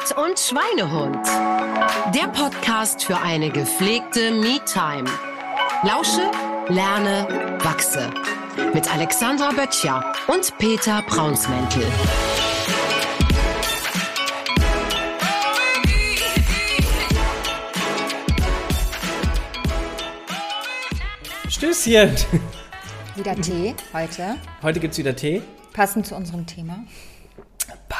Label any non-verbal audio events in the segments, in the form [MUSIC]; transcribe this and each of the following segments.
Sport und Schweinehund. Der Podcast für eine gepflegte Me-Time. Lausche, lerne, wachse. Mit Alexandra Böttcher und Peter Braunsmäntel. Stößchen! Wieder Tee heute. Heute gibt es wieder Tee. Passend zu unserem Thema.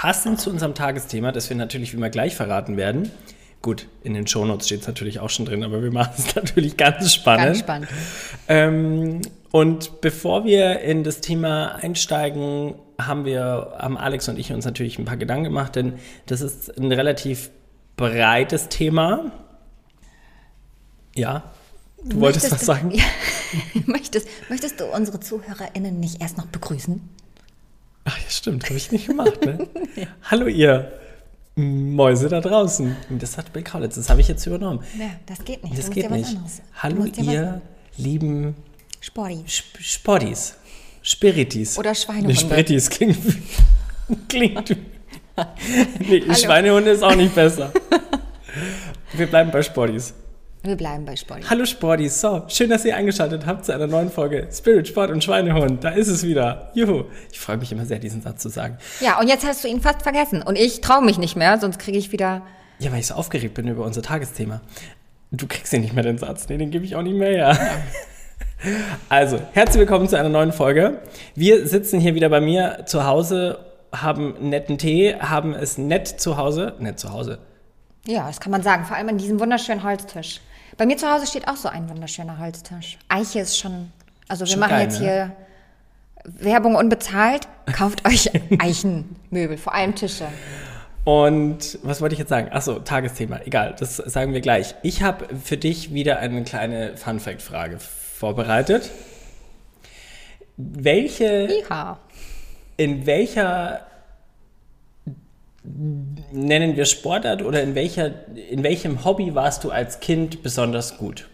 Passend zu unserem Tagesthema, das wir natürlich wie immer gleich verraten werden. Gut, in den Shownotes steht es natürlich auch schon drin, aber wir machen es [LAUGHS] natürlich ganz spannend. Ganz spannend. Ähm, und bevor wir in das Thema einsteigen, haben wir, haben Alex und ich uns natürlich ein paar Gedanken gemacht, denn das ist ein relativ breites Thema. Ja, du wolltest was du, sagen? [LAUGHS] Ja, möchtest, möchtest du unsere ZuhörerInnen nicht erst noch begrüßen? Ach ja, stimmt, habe ich nicht gemacht, ne? [LAUGHS] ja. Hallo ihr Mäuse da draußen. Das hat Bill Kaulitz, das habe ich jetzt übernommen. Ja, das geht nicht. Das du geht nicht. Hallo ihr lieben Sporti. Sp Sportis. Spiritis. Oder Schweinehunde. Nee, Spiritis klingt. [LAUGHS] klingt. [LAUGHS] nee, Schweinehunde ist auch nicht besser. Wir bleiben bei Sportis. Wir bleiben bei Sporti. Hallo Sportis, so, schön, dass ihr eingeschaltet habt zu einer neuen Folge Spirit, Sport und Schweinehund. Da ist es wieder. Juhu. Ich freue mich immer sehr, diesen Satz zu sagen. Ja, und jetzt hast du ihn fast vergessen. Und ich traue mich nicht mehr, sonst kriege ich wieder. Ja, weil ich so aufgeregt bin über unser Tagesthema. Du kriegst den nicht mehr, den Satz. Nee, den gebe ich auch nicht mehr her. Also, herzlich willkommen zu einer neuen Folge. Wir sitzen hier wieder bei mir zu Hause, haben netten Tee, haben es nett zu Hause. Nett zu Hause. Ja, das kann man sagen. Vor allem an diesem wunderschönen Holztisch. Bei mir zu Hause steht auch so ein wunderschöner Holztisch. Eiche ist schon. Also, wir Schon machen geil, jetzt ne? hier Werbung unbezahlt. Kauft euch [LAUGHS] Eichenmöbel, vor allem Tische. Und was wollte ich jetzt sagen? Achso, Tagesthema. Egal, das sagen wir gleich. Ich habe für dich wieder eine kleine Fun-Fact-Frage vorbereitet. Welche, Ja. in welcher nennen wir Sportart oder in welcher, in welchem Hobby warst du als Kind besonders gut?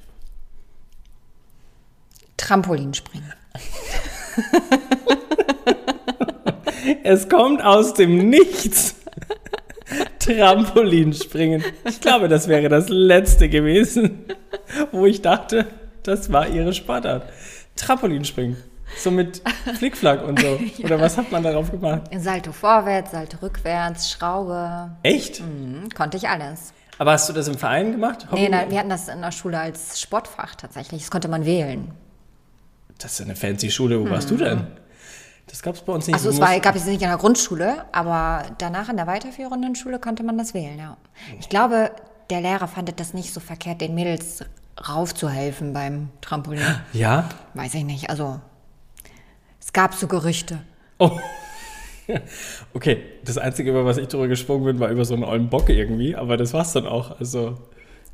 Trampolinspringen. [LAUGHS] Es kommt aus dem Nichts. Trampolinspringen. Ich glaube, das wäre das letzte gewesen, wo ich dachte, das war ihre Sportart. Trampolinspringen. So mit [LAUGHS] Flickflack und so. Oder was hat man darauf gemacht? Salto vorwärts, Salto rückwärts, Schraube. Echt? Hm, konnte ich alles. Aber hast du das im Verein gemacht? Nee, nein, wir hatten das in der Schule als Sportfach tatsächlich. Das konnte man wählen. Das ist eine fancy Schule. Wo warst du denn? Das gab es bei uns nicht. Also es war, gab es nicht in der Grundschule, aber danach in der weiterführenden Schule konnte man das wählen, ja. Ich glaube, der Lehrer fand das nicht so verkehrt, den Mädels raufzuhelfen beim Trampolin. Ja? Weiß ich nicht, also es gab so Gerüchte. Oh. [LAUGHS] Okay, das Einzige, über was ich drüber gesprungen bin, war über so einen ollen Bock irgendwie. Aber das war's dann auch. Also,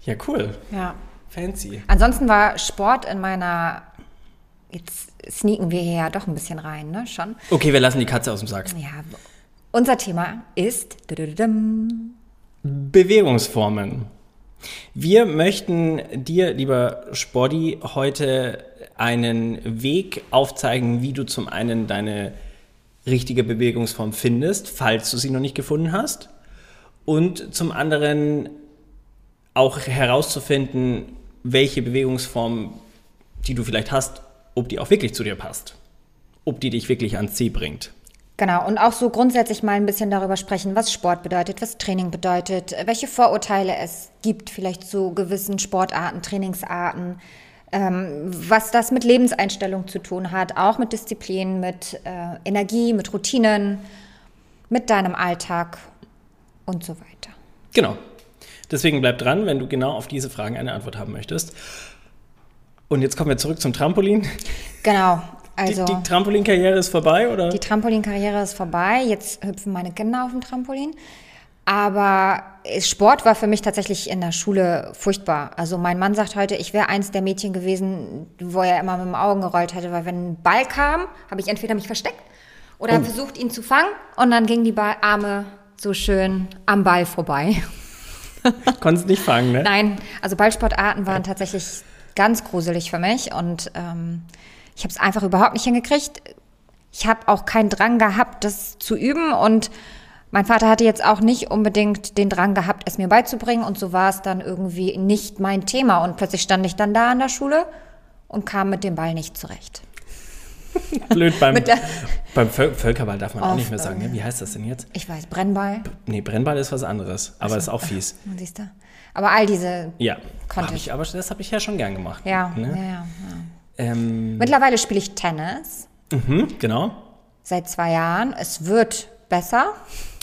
ja, cool. Ja. Fancy. Ansonsten war Sport in meiner, jetzt sneaken wir hier ja doch ein bisschen rein, ne, schon. Okay, wir lassen die Katze aus dem Sack. Ja, unser Thema ist Bewegungsformen. Wir möchten dir, lieber Sporty, heute einen Weg aufzeigen, wie du zum einen deine richtige Bewegungsform findest, falls du sie noch nicht gefunden hast, und zum anderen auch herauszufinden, welche Bewegungsform, die du vielleicht hast, ob die auch wirklich zu dir passt, ob die dich wirklich ans Ziel bringt. Genau, und auch so grundsätzlich mal ein bisschen darüber sprechen, was Sport bedeutet, was Training bedeutet, welche Vorurteile es gibt, vielleicht zu gewissen Sportarten, Trainingsarten, ähm, was das mit Lebenseinstellung zu tun hat, auch mit Disziplin, mit äh, Energie, mit Routinen, mit deinem Alltag und so weiter. Genau. Deswegen bleib dran, wenn du genau auf diese Fragen eine Antwort haben möchtest. Und jetzt kommen wir zurück zum Trampolin. Genau, also die die Trampolinkarriere ist vorbei, oder? die Trampolinkarriere ist vorbei, jetzt hüpfen meine Kinder auf dem Trampolin. Aber Sport war für mich tatsächlich in der Schule furchtbar. Also mein Mann sagt heute, ich wäre eins der Mädchen gewesen, wo er immer mit den Augen gerollt hätte, weil wenn ein Ball kam, habe ich entweder mich versteckt oder Oh. versucht, ihn zu fangen und dann gingen die Ball Arme so schön am Ball vorbei. [LAUGHS] Konntest nicht fangen, ne? Nein, also Ballsportarten waren tatsächlich ganz gruselig für mich und ähm, ich habe es einfach überhaupt nicht hingekriegt. Ich habe auch keinen Drang gehabt, das zu üben und Mein Vater hatte jetzt auch nicht unbedingt den Drang gehabt, es mir beizubringen und so war es dann irgendwie nicht mein Thema und plötzlich stand ich dann da an der Schule und kam mit dem Ball nicht zurecht. [LAUGHS] Blöd beim, beim Völ Völkerball darf man auch nicht mehr sagen. Ne? Wie heißt das denn jetzt? Ich weiß, Brennball, Nee, Brennball ist was anderes, aber ist auch fies. siehst du. Aber all diese, Ja, Konnte ich. aber das habe ich ja schon gern gemacht. ja, Ne? ja, ja. Ähm, Mittlerweile spiele ich Tennis mhm, genau. seit zwei Jahren. Es wird besser.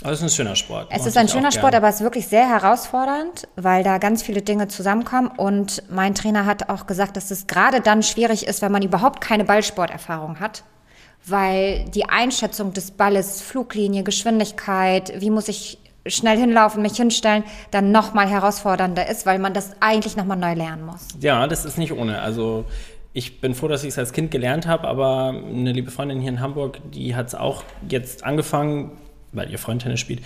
Aber es ist ein schöner Sport. Es ist ein schöner. Sport, aber es ist wirklich sehr herausfordernd, weil da ganz viele Dinge zusammenkommen. Und mein Trainer hat auch gesagt, dass es gerade dann schwierig ist, wenn man überhaupt keine Ballsporterfahrung hat, weil die Einschätzung des Balles, Fluglinie, Geschwindigkeit, wie muss ich schnell hinlaufen, mich hinstellen, dann nochmal herausfordernder ist, weil man das eigentlich nochmal neu lernen muss. Ja, das ist nicht ohne. Also ich bin froh, dass ich es als Kind gelernt habe, aber eine liebe Freundin hier in Hamburg, die hat es auch jetzt angefangen, weil ihr Freund Tennis spielt.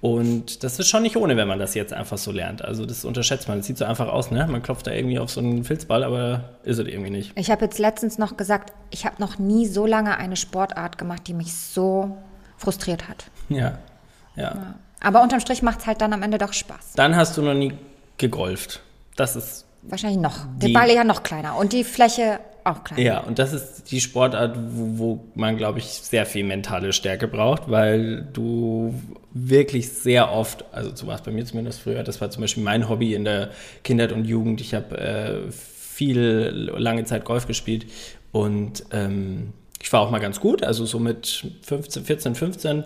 Und das ist schon nicht ohne, wenn man das jetzt einfach so lernt. Also das unterschätzt man. Das sieht so einfach aus, ne? Man klopft da irgendwie auf so einen Filzball, aber ist es irgendwie nicht. Ich habe jetzt letztens noch gesagt, ich habe noch nie so lange eine Sportart gemacht, die mich so frustriert hat. Ja. Ja. Aber unterm Strich macht es halt dann am Ende doch Spaß. Dann hast du noch nie gegolft. Das ist Wahrscheinlich noch. Der Die- Ball eher noch kleiner und die Fläche auch kleiner. Ja, und das ist die Sportart, wo, wo man, glaube ich, sehr viel mentale Stärke braucht, weil du wirklich sehr oft, also so war es bei mir zumindest früher, das war zum Beispiel mein Hobby in der Kindheit und Jugend. Ich habe äh, viel lange Zeit Golf gespielt und ähm, ich war auch mal ganz gut, also so mit 15, 14, 15.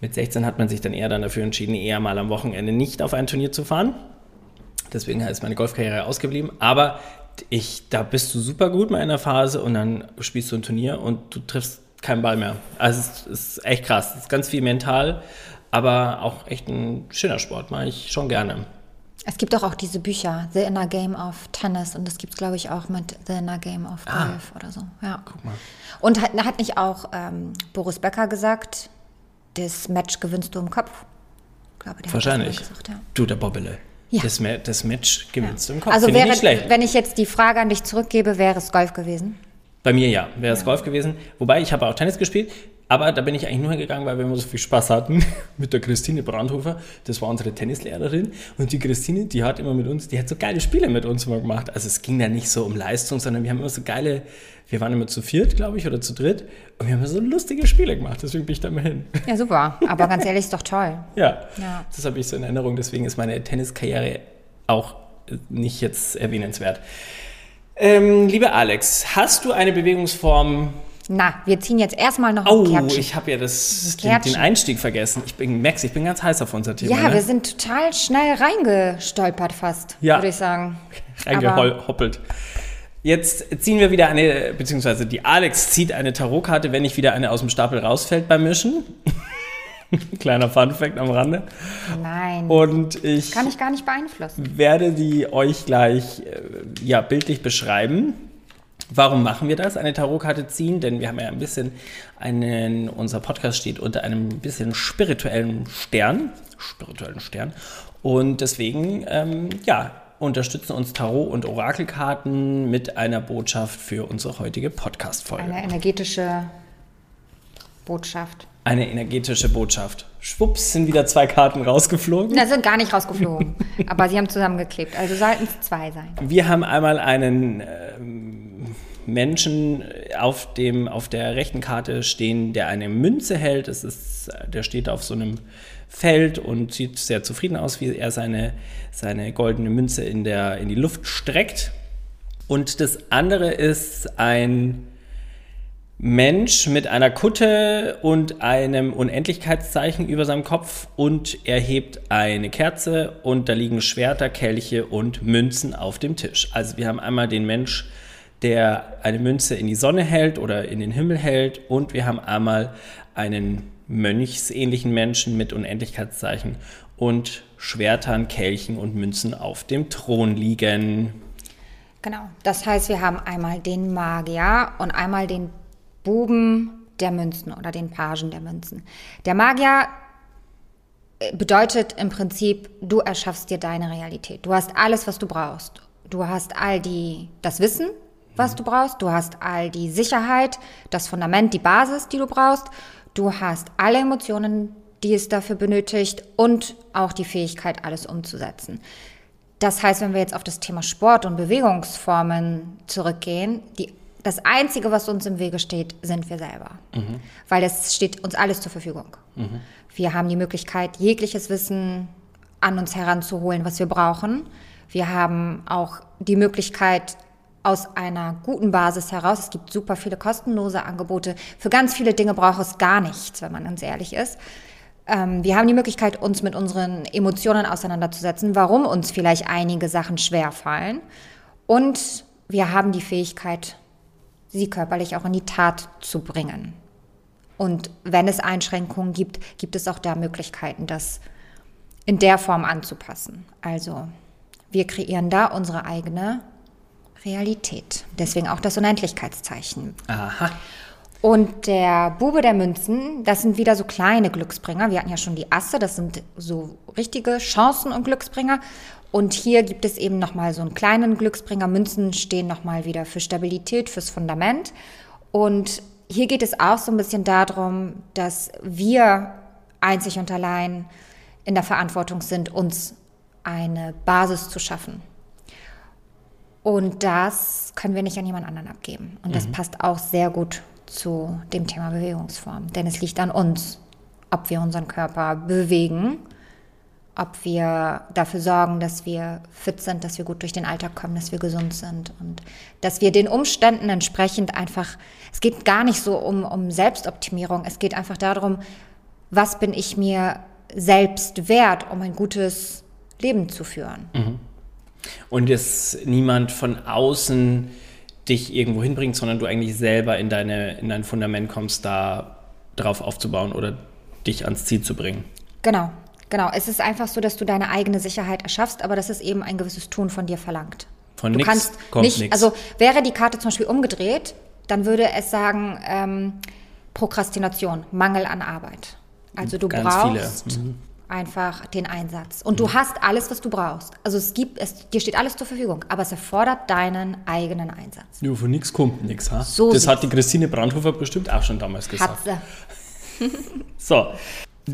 Mit 16 hat man sich dann eher dann dafür entschieden, eher mal am Wochenende nicht auf ein Turnier zu fahren. Deswegen ist meine Golfkarriere ausgeblieben. Aber ich, da bist du super gut mal in der Phase und dann spielst du ein Turnier und du triffst keinen Ball mehr. Also es ist echt krass. Es ist ganz viel mental, aber auch echt ein schöner Sport. Mache ich schon gerne. Es gibt doch auch diese Bücher, The Inner Game of Tennis und das gibt es, glaube ich, auch mit The Inner Game of Ah. Golf oder so. Ja. Guck mal. Und hat, hat nicht auch ähm, Boris Becker gesagt, das Match gewinnst du im Kopf? Ich glaube, der Wahrscheinlich. Hat das gesagt, ja. Du, der Bobbele. Ja. Das, Ma das Match gewinnst du im Kopf. Also Finde ich wäre, nicht schlecht. wenn ich jetzt die Frage an dich zurückgebe, wäre es Golf gewesen? Bei mir ja, wäre es Golf gewesen. Wobei, ich habe auch Tennis gespielt, aber da bin ich eigentlich nur hingegangen, weil wir immer so viel Spaß hatten [LAUGHS] mit der Christine Brandhofer. Das war unsere Tennislehrerin. Und die Christine, die hat immer mit uns, die hat so geile Spiele mit uns immer gemacht. Also es ging da nicht so um Leistung, sondern wir haben immer so geile, wir waren immer zu viert, glaube ich, oder zu dritt. Und wir haben so lustige Spiele gemacht. Deswegen bin ich da mal hin. Ja, super. Aber ganz ehrlich, ist doch toll. [LAUGHS] Ja, Ja. das habe ich so in Erinnerung. Deswegen ist meine Tenniskarriere auch nicht jetzt erwähnenswert. Ähm, lieber Alex, hast du eine Bewegungsform, Na, wir ziehen jetzt erstmal noch Oh, ein Kärtchen. ich habe ja das, den, den Einstieg vergessen. Ich bin Max, ich bin ganz heiß auf unser Thema. Ja, ne? wir sind total schnell reingestolpert fast, Ja. würde ich sagen. reingehoppelt. Jetzt ziehen wir wieder eine, beziehungsweise die Alex zieht eine Tarotkarte, wenn nicht wieder eine aus dem Stapel rausfällt beim Mischen. [LAUGHS] Kleiner Funfact am Rande. Nein, Und ich kann ich gar nicht beeinflussen. werde die euch gleich äh, ja, bildlich beschreiben. Warum machen wir das? Eine Tarotkarte ziehen? Denn wir haben ja ein bisschen einen, unser Podcast steht unter einem bisschen spirituellen Stern. Spirituellen Stern. Und deswegen, ähm, ja, unterstützen uns Tarot- und Orakelkarten mit einer Botschaft für unsere heutige Podcast-Folge. Eine energetische Botschaft. Eine energetische Botschaft. Schwupps sind wieder zwei Karten rausgeflogen. Na, sind gar nicht rausgeflogen. [LAUGHS] aber sie haben zusammengeklebt. Also sollten es zwei sein. Wir haben einmal einen ähm, Menschen auf, dem, auf der rechten Karte stehen, der eine Münze hält. Es ist, der steht auf so einem Feld und sieht sehr zufrieden aus, wie er seine, seine goldene Münze in, der, in die Luft streckt. Und das andere ist ein Mensch mit einer Kutte und einem Unendlichkeitszeichen über seinem Kopf und er hebt eine Kerze und da liegen Schwerter, Kelche und Münzen auf dem Tisch. Also wir haben einmal den Mensch, der eine Münze in die Sonne hält oder in den Himmel hält und wir haben einmal einen mönchsähnlichen Menschen mit Unendlichkeitszeichen und Schwertern, Kelchen und Münzen auf dem Thron liegen. Genau. Das heißt, wir haben einmal den Magier und einmal den Buben der Münzen oder den Pagen der Münzen. Der Magier äh, bedeutet im Prinzip, du erschaffst dir deine Realität. Du hast alles, was du brauchst. Du hast all die, das Wissen, was du brauchst. Du hast all die Sicherheit, das Fundament, die Basis, die du brauchst. Du hast alle Emotionen, die es dafür benötigt und auch die Fähigkeit, alles umzusetzen. Das heißt, wenn wir jetzt auf das Thema Sport und Bewegungsformen zurückgehen, die, das Einzige, was uns im Wege steht, sind wir selber. Mhm. Weil es steht uns alles zur Verfügung. Mhm. Wir haben die Möglichkeit, jegliches Wissen an uns heranzuholen, was wir brauchen. Wir haben auch die Möglichkeit, aus einer guten Basis heraus. Es gibt super viele kostenlose Angebote. Für ganz viele Dinge braucht es gar nichts, wenn man ganz ehrlich ist. Ähm, wir haben die Möglichkeit, uns mit unseren Emotionen auseinanderzusetzen, warum uns vielleicht einige Sachen schwer fallen. Und wir haben die Fähigkeit, sie körperlich auch in die Tat zu bringen. Und wenn es Einschränkungen gibt, gibt es auch da Möglichkeiten, das in der Form anzupassen. Also wir kreieren da unsere eigene Realität. Deswegen auch das Unendlichkeitszeichen. Aha. Und der Bube der Münzen, das sind wieder so kleine Glücksbringer. Wir hatten ja schon die Asse, das sind so richtige Chancen und Glücksbringer. Und hier gibt es eben nochmal so einen kleinen Glücksbringer. Münzen stehen nochmal wieder für Stabilität, fürs Fundament. Und hier geht es auch so ein bisschen darum, dass wir einzig und allein in der Verantwortung sind, uns eine Basis zu schaffen. Und das können wir nicht an jemand anderen abgeben. Und das mhm. passt auch sehr gut zu dem Thema Bewegungsform. Denn es liegt an uns, ob wir unseren Körper bewegen, ob wir dafür sorgen, dass wir fit sind, dass wir gut durch den Alltag kommen, dass wir gesund sind und dass wir den Umständen entsprechend einfach, es geht gar nicht so um, um Selbstoptimierung, es geht einfach darum, was bin ich mir selbst wert, um ein gutes Leben zu führen. Mhm. Und dass niemand von außen dich irgendwo hinbringt, sondern du eigentlich selber in, deine, in dein Fundament kommst, da drauf aufzubauen oder dich ans Ziel zu bringen. Genau, genau. Es ist einfach so, dass du deine eigene Sicherheit erschaffst, aber dass es eben ein gewisses Tun von dir verlangt. Von du nix kannst kommt nicht, nix. also wäre die Karte zum Beispiel umgedreht, dann würde es sagen ähm, Prokrastination, Mangel an Arbeit. Also du Ganz brauchst. Mhm einfach den Einsatz. Und du hast alles, was du brauchst. Also es gibt, es, dir steht alles zur Verfügung, aber es erfordert deinen eigenen Einsatz. Ja, von nichts kommt nichts. Ha? So das hat die Christine Brandhofer bestimmt auch schon damals gesagt. Hat sie. [LAUGHS] So,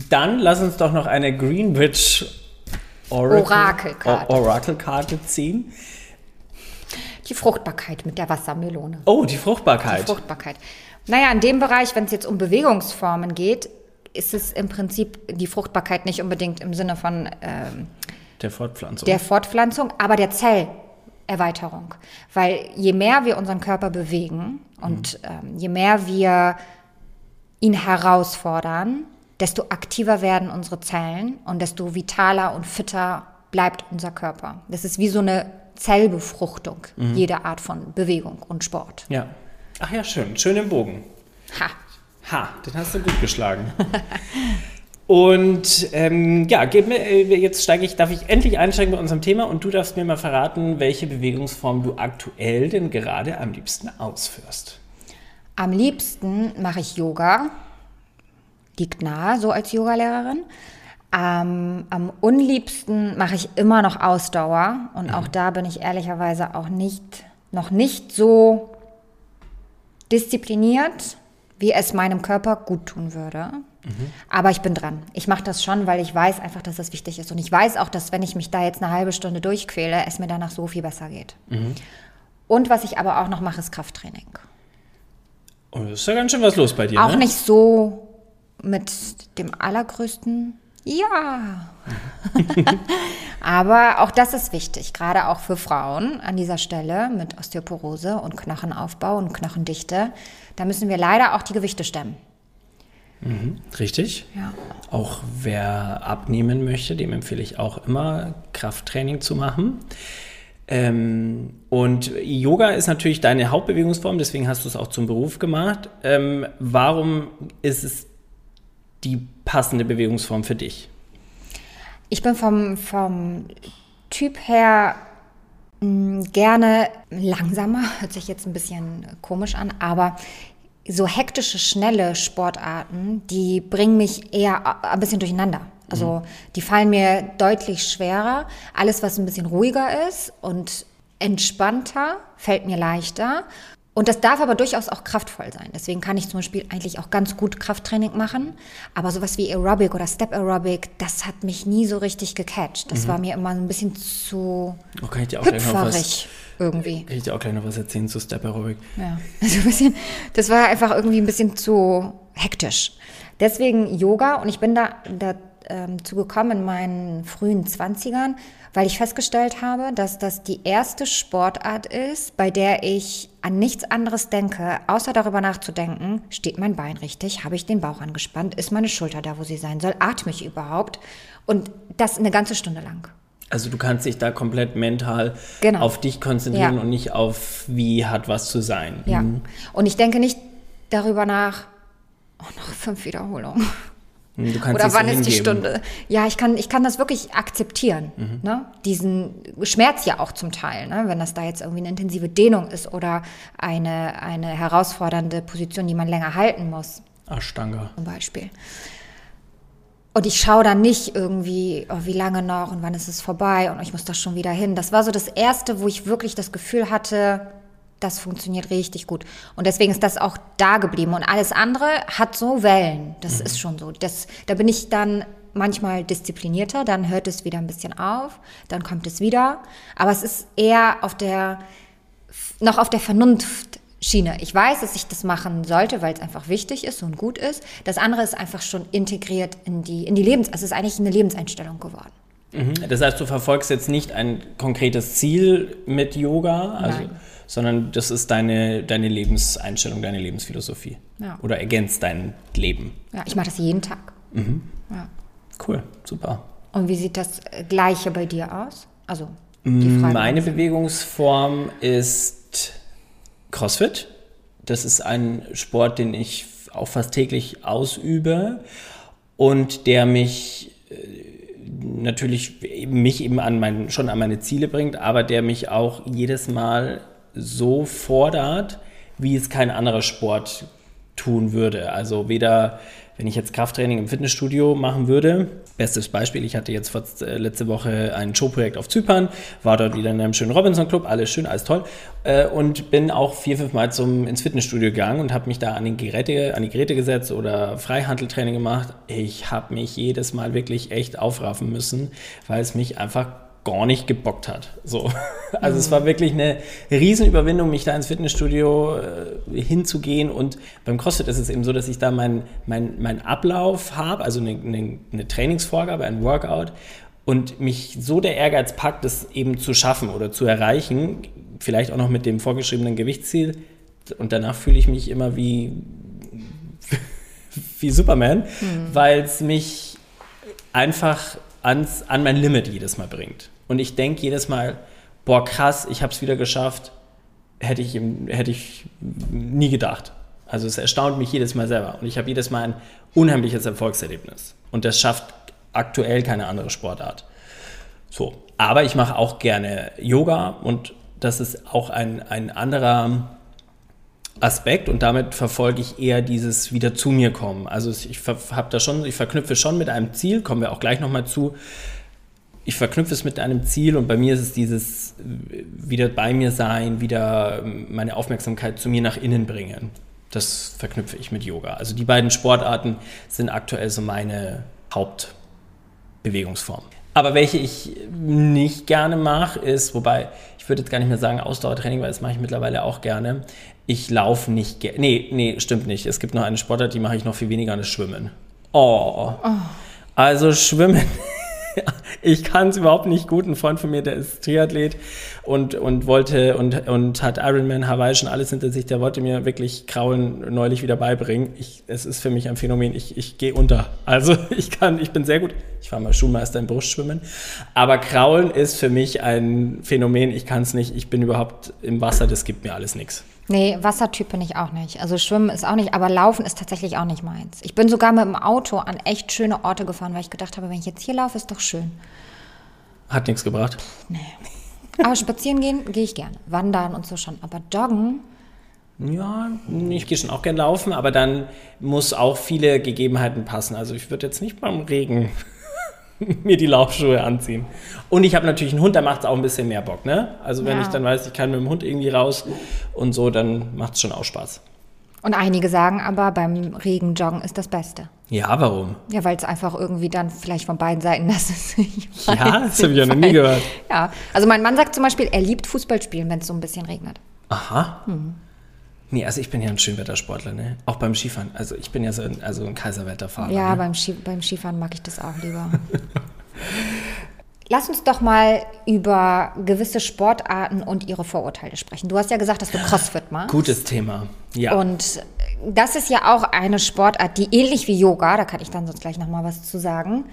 dann lass uns doch noch eine Greenwich Oracle, Orakelkarte. O- Orakelkarte ziehen. Die Fruchtbarkeit mit der Wassermelone. Oh, die Fruchtbarkeit. Die Fruchtbarkeit. Naja, in dem Bereich, wenn es jetzt um Bewegungsformen geht, ist es im Prinzip die Fruchtbarkeit nicht unbedingt im Sinne von ähm, der Fortpflanzung. der Fortpflanzung, aber der Zellerweiterung. Weil je mehr wir unseren Körper bewegen und ähm, je mehr wir ihn herausfordern, desto aktiver werden unsere Zellen und desto vitaler und fitter bleibt unser Körper. Das ist wie so eine Zellbefruchtung, jede Art von Bewegung und Sport. ja. Ach ja, schön. Schön im Bogen. Ha. Ha, den hast du gut geschlagen. [LAUGHS] Und ähm, ja, mir, äh, jetzt steige ich, darf ich endlich einsteigen bei unserem Thema und du darfst mir mal verraten, welche Bewegungsform du aktuell denn gerade am liebsten ausführst. Am liebsten mache ich Yoga. Liegt nahe, so als Yogalehrerin. Ähm, am unliebsten mache ich immer noch Ausdauer. Und auch da bin ich ehrlicherweise auch nicht, noch nicht so diszipliniert, wie es meinem Körper gut tun würde. Aber ich bin dran. Ich mache das schon, weil ich weiß einfach, dass das wichtig ist. Und ich weiß auch, dass wenn ich mich da jetzt eine halbe Stunde durchquäle, es mir danach so viel besser geht. Und was ich aber auch noch mache, ist Krafttraining. Und es ist ja ganz schön was los bei dir, Auch ne? nicht so mit dem allergrößten Ja. [LAUGHS] Aber auch das ist wichtig, gerade auch für Frauen an dieser Stelle mit Osteoporose und Knochenaufbau und Knochendichte. Da müssen wir leider auch die Gewichte stemmen. Richtig. Ja. Auch wer abnehmen möchte, dem empfehle ich auch immer, Krafttraining zu machen. Ähm, und Yoga ist natürlich deine Hauptbewegungsform, deswegen hast du es auch zum Beruf gemacht. Ähm, warum ist es die passende Bewegungsform für dich? Ich bin vom, vom Typ her mh, gerne langsamer, [LAUGHS] hört sich jetzt ein bisschen komisch an, aber so hektische, schnelle Sportarten, die bringen mich eher ein bisschen durcheinander. Also die fallen mir deutlich schwerer. Alles, was ein bisschen ruhiger ist und entspannter, fällt mir leichter. Und das darf aber durchaus auch kraftvoll sein. Deswegen kann ich zum Beispiel eigentlich auch ganz gut Krafttraining machen. Aber sowas wie Aerobic oder Step Aerobic, das hat mich nie so richtig gecatcht. Das mhm. war mir immer so ein bisschen zu oh, kann ich dir auch hüpferig irgendwie. Kann ich dir auch gleich noch was erzählen zu Step Aerobic? Ja, [LAUGHS] also ein bisschen, das war einfach irgendwie ein bisschen zu hektisch. Deswegen Yoga und ich bin da dazu ähm, gekommen in meinen frühen Zwanzigern, weil ich festgestellt habe, dass das die erste Sportart ist, bei der ich an nichts anderes denke, außer darüber nachzudenken, steht mein Bein richtig, habe ich den Bauch angespannt, ist meine Schulter da, wo sie sein soll, atme ich überhaupt und das eine ganze Stunde lang. Also du kannst dich da komplett mental genau. auf dich konzentrieren ja. und nicht auf, wie hat was zu sein. Ja. Mhm. Und ich denke nicht darüber nach, oh, noch fünf Wiederholungen. Oder wann ist die Stunde? Ja, ich kann, ich kann das wirklich akzeptieren. Mhm. Ne? Diesen Schmerz ja auch zum Teil, ne? wenn das da jetzt irgendwie eine intensive Dehnung ist oder eine, eine herausfordernde Position, die man länger halten muss. Ashtanga. Zum Beispiel. Und ich schaue dann nicht irgendwie, oh, wie lange noch und wann ist es vorbei und ich muss da schon wieder hin. Das war so das Erste, wo ich wirklich das Gefühl hatte, das funktioniert richtig gut. Und deswegen ist das auch da geblieben. Und alles andere hat so Wellen. Das mhm. ist schon so. Das, da bin ich dann manchmal disziplinierter, dann hört es wieder ein bisschen auf, dann kommt es wieder. Aber es ist eher auf der, noch auf der Vernunftschiene. Ich weiß, dass ich das machen sollte, weil es einfach wichtig ist und gut ist. Das andere ist einfach schon integriert in die, in die Lebens, also es ist eigentlich eine Lebenseinstellung geworden. Mhm. Das heißt, du verfolgst jetzt nicht ein konkretes Ziel mit Yoga, also Nein sondern das ist deine, deine Lebenseinstellung, deine Lebensphilosophie. Ja. Oder ergänzt dein Leben. Ja, ich mache das jeden Tag. Mhm. Ja. Cool, super. Und wie sieht das Gleiche bei dir aus? Also meine Bewegungsform ist CrossFit. Das ist ein Sport, den ich auch fast täglich ausübe und der mich äh, natürlich mich eben an mein, schon an meine Ziele bringt, aber der mich auch jedes Mal so fordert, wie es kein anderer Sport tun würde. Also weder, wenn ich jetzt Krafttraining im Fitnessstudio machen würde, bestes Beispiel, ich hatte jetzt äh, letzte Woche ein Showprojekt auf Zypern, war dort wieder in einem schönen Robinson Club, alles schön, alles toll äh, und bin auch vier, fünf Mal zum, ins Fitnessstudio gegangen und habe mich da an, den Geräte, an die Geräte gesetzt oder Freihandeltraining gemacht. Ich habe mich jedes Mal wirklich echt aufraffen müssen, weil es mich einfach gar nicht gebockt hat. So. [LAUGHS] Also mhm. es war wirklich eine Riesenüberwindung, mich da ins Fitnessstudio äh, hinzugehen. Und beim CrossFit ist es eben so, dass ich da meinen mein, mein Ablauf habe, also eine, eine, eine Trainingsvorgabe, ein Workout. Und mich so der Ehrgeiz packt, das eben zu schaffen oder zu erreichen, vielleicht auch noch mit dem vorgeschriebenen Gewichtsziel. Und danach fühle ich mich immer wie, [LAUGHS] wie Superman, mhm. weil es mich einfach ans, an mein Limit jedes Mal bringt. Und ich denke jedes Mal, boah, krass, ich habe es wieder geschafft, hätte ich, hätte ich nie gedacht. Also es erstaunt mich jedes Mal selber. Und ich habe jedes Mal ein unheimliches Erfolgserlebnis. Und das schafft aktuell keine andere Sportart. So. Aber ich mache auch gerne Yoga und das ist auch ein, ein anderer Aspekt und damit verfolge ich eher dieses wieder zu mir kommen. Also ich habe da schon, ich verknüpfe schon mit einem Ziel, kommen wir auch gleich nochmal zu. Ich verknüpfe es mit einem Ziel und bei mir ist es dieses wieder bei mir sein, wieder meine Aufmerksamkeit zu mir nach innen bringen. Das verknüpfe ich mit Yoga. Also die beiden Sportarten sind aktuell so meine Hauptbewegungsformen. Aber welche ich nicht gerne mache, ist, wobei ich würde jetzt gar nicht mehr sagen Ausdauertraining, weil das mache ich mittlerweile auch gerne. Ich laufe nicht gerne. Nee, nee, stimmt nicht. Es gibt noch eine Sportart, die mache ich noch viel weniger, das Schwimmen. Oh. oh. Also Schwimmen [LAUGHS] ich kann es überhaupt nicht gut. Ein Freund von mir, der ist Triathlet und, und wollte und, und hat Ironman Hawaii schon alles hinter sich. Der wollte mir wirklich Kraulen neulich wieder beibringen. Ich, es ist für mich ein Phänomen. Ich, ich gehe unter. Also [LAUGHS] ich kann, ich bin sehr gut. Ich war mal Schulmeister im Brustschwimmen. Aber Kraulen ist für mich ein Phänomen. Ich kann es nicht. Ich bin überhaupt im Wasser. Das gibt mir alles nichts. Nee, Wassertyp bin ich auch nicht. Also Schwimmen ist auch nicht, aber Laufen ist tatsächlich auch nicht meins. Ich bin sogar mit dem Auto an echt schöne Orte gefahren, weil ich gedacht habe, wenn ich jetzt hier laufe, ist doch schön. Hat nichts gebracht? Nee. Aber spazieren gehen, gehe ich gerne. Wandern und so schon. Aber joggen. Ja, ich gehe schon auch gerne laufen, aber dann muss auch viele Gegebenheiten passen. Also ich würde jetzt nicht beim Regen [LAUGHS] mir die Laufschuhe anziehen. Und ich habe natürlich einen Hund, da macht es auch ein bisschen mehr Bock, ne? Also wenn Ja. ich dann weiß, ich kann mit dem Hund irgendwie raus und so, dann macht es schon auch Spaß. Und einige sagen aber, beim Regenjoggen ist das Beste. Ja, warum? Ja, weil es einfach irgendwie dann vielleicht von beiden Seiten [LAUGHS] das ist. Ja, das habe ich ja noch nie gehört. Ja, also mein Mann sagt zum Beispiel, er liebt Fußball spielen, wenn es so ein bisschen regnet. Aha. Hm. Nee, also ich bin ja ein Schönwettersportler, ne? Auch beim Skifahren. Also ich bin ja so ein, also ein Kaiserwetterfahrer. Ja, ne? beim, Ski, beim Skifahren mag ich das auch lieber. [LAUGHS] Lass uns doch mal über gewisse Sportarten und ihre Vorurteile sprechen. Du hast ja gesagt, dass du CrossFit machst. Gutes Thema. Ja. Und das ist ja auch eine Sportart, die ähnlich wie Yoga, da kann ich dann sonst gleich nochmal was zu sagen,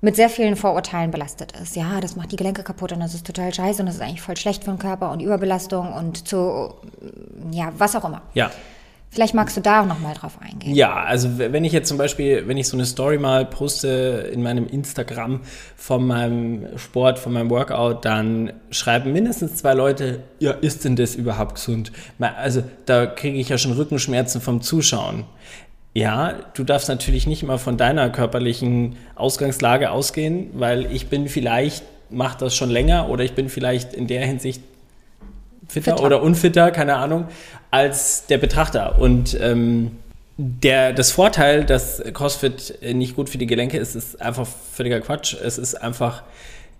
mit sehr vielen Vorurteilen belastet ist. Ja, das macht die Gelenke kaputt und das ist total scheiße und das ist eigentlich voll schlecht für den Körper und Überbelastung und zu, ja, was auch immer. ja. Vielleicht magst du da auch nochmal drauf eingehen. Ja, also wenn ich jetzt zum Beispiel, wenn ich so eine Story mal poste in meinem Instagram von meinem Sport, von meinem Workout, dann schreiben mindestens zwei Leute, ja, ist denn das überhaupt gesund? Also da kriege ich ja schon Rückenschmerzen vom Zuschauen. Ja, du darfst natürlich nicht immer von deiner körperlichen Ausgangslage ausgehen, weil ich bin vielleicht, mache das schon länger oder ich bin vielleicht in der Hinsicht fitter, Fitter. oder unfitter, keine Ahnung, als der Betrachter. Und ähm, der, das Vorteil, dass CrossFit nicht gut für die Gelenke ist, ist einfach völliger Quatsch. Es ist einfach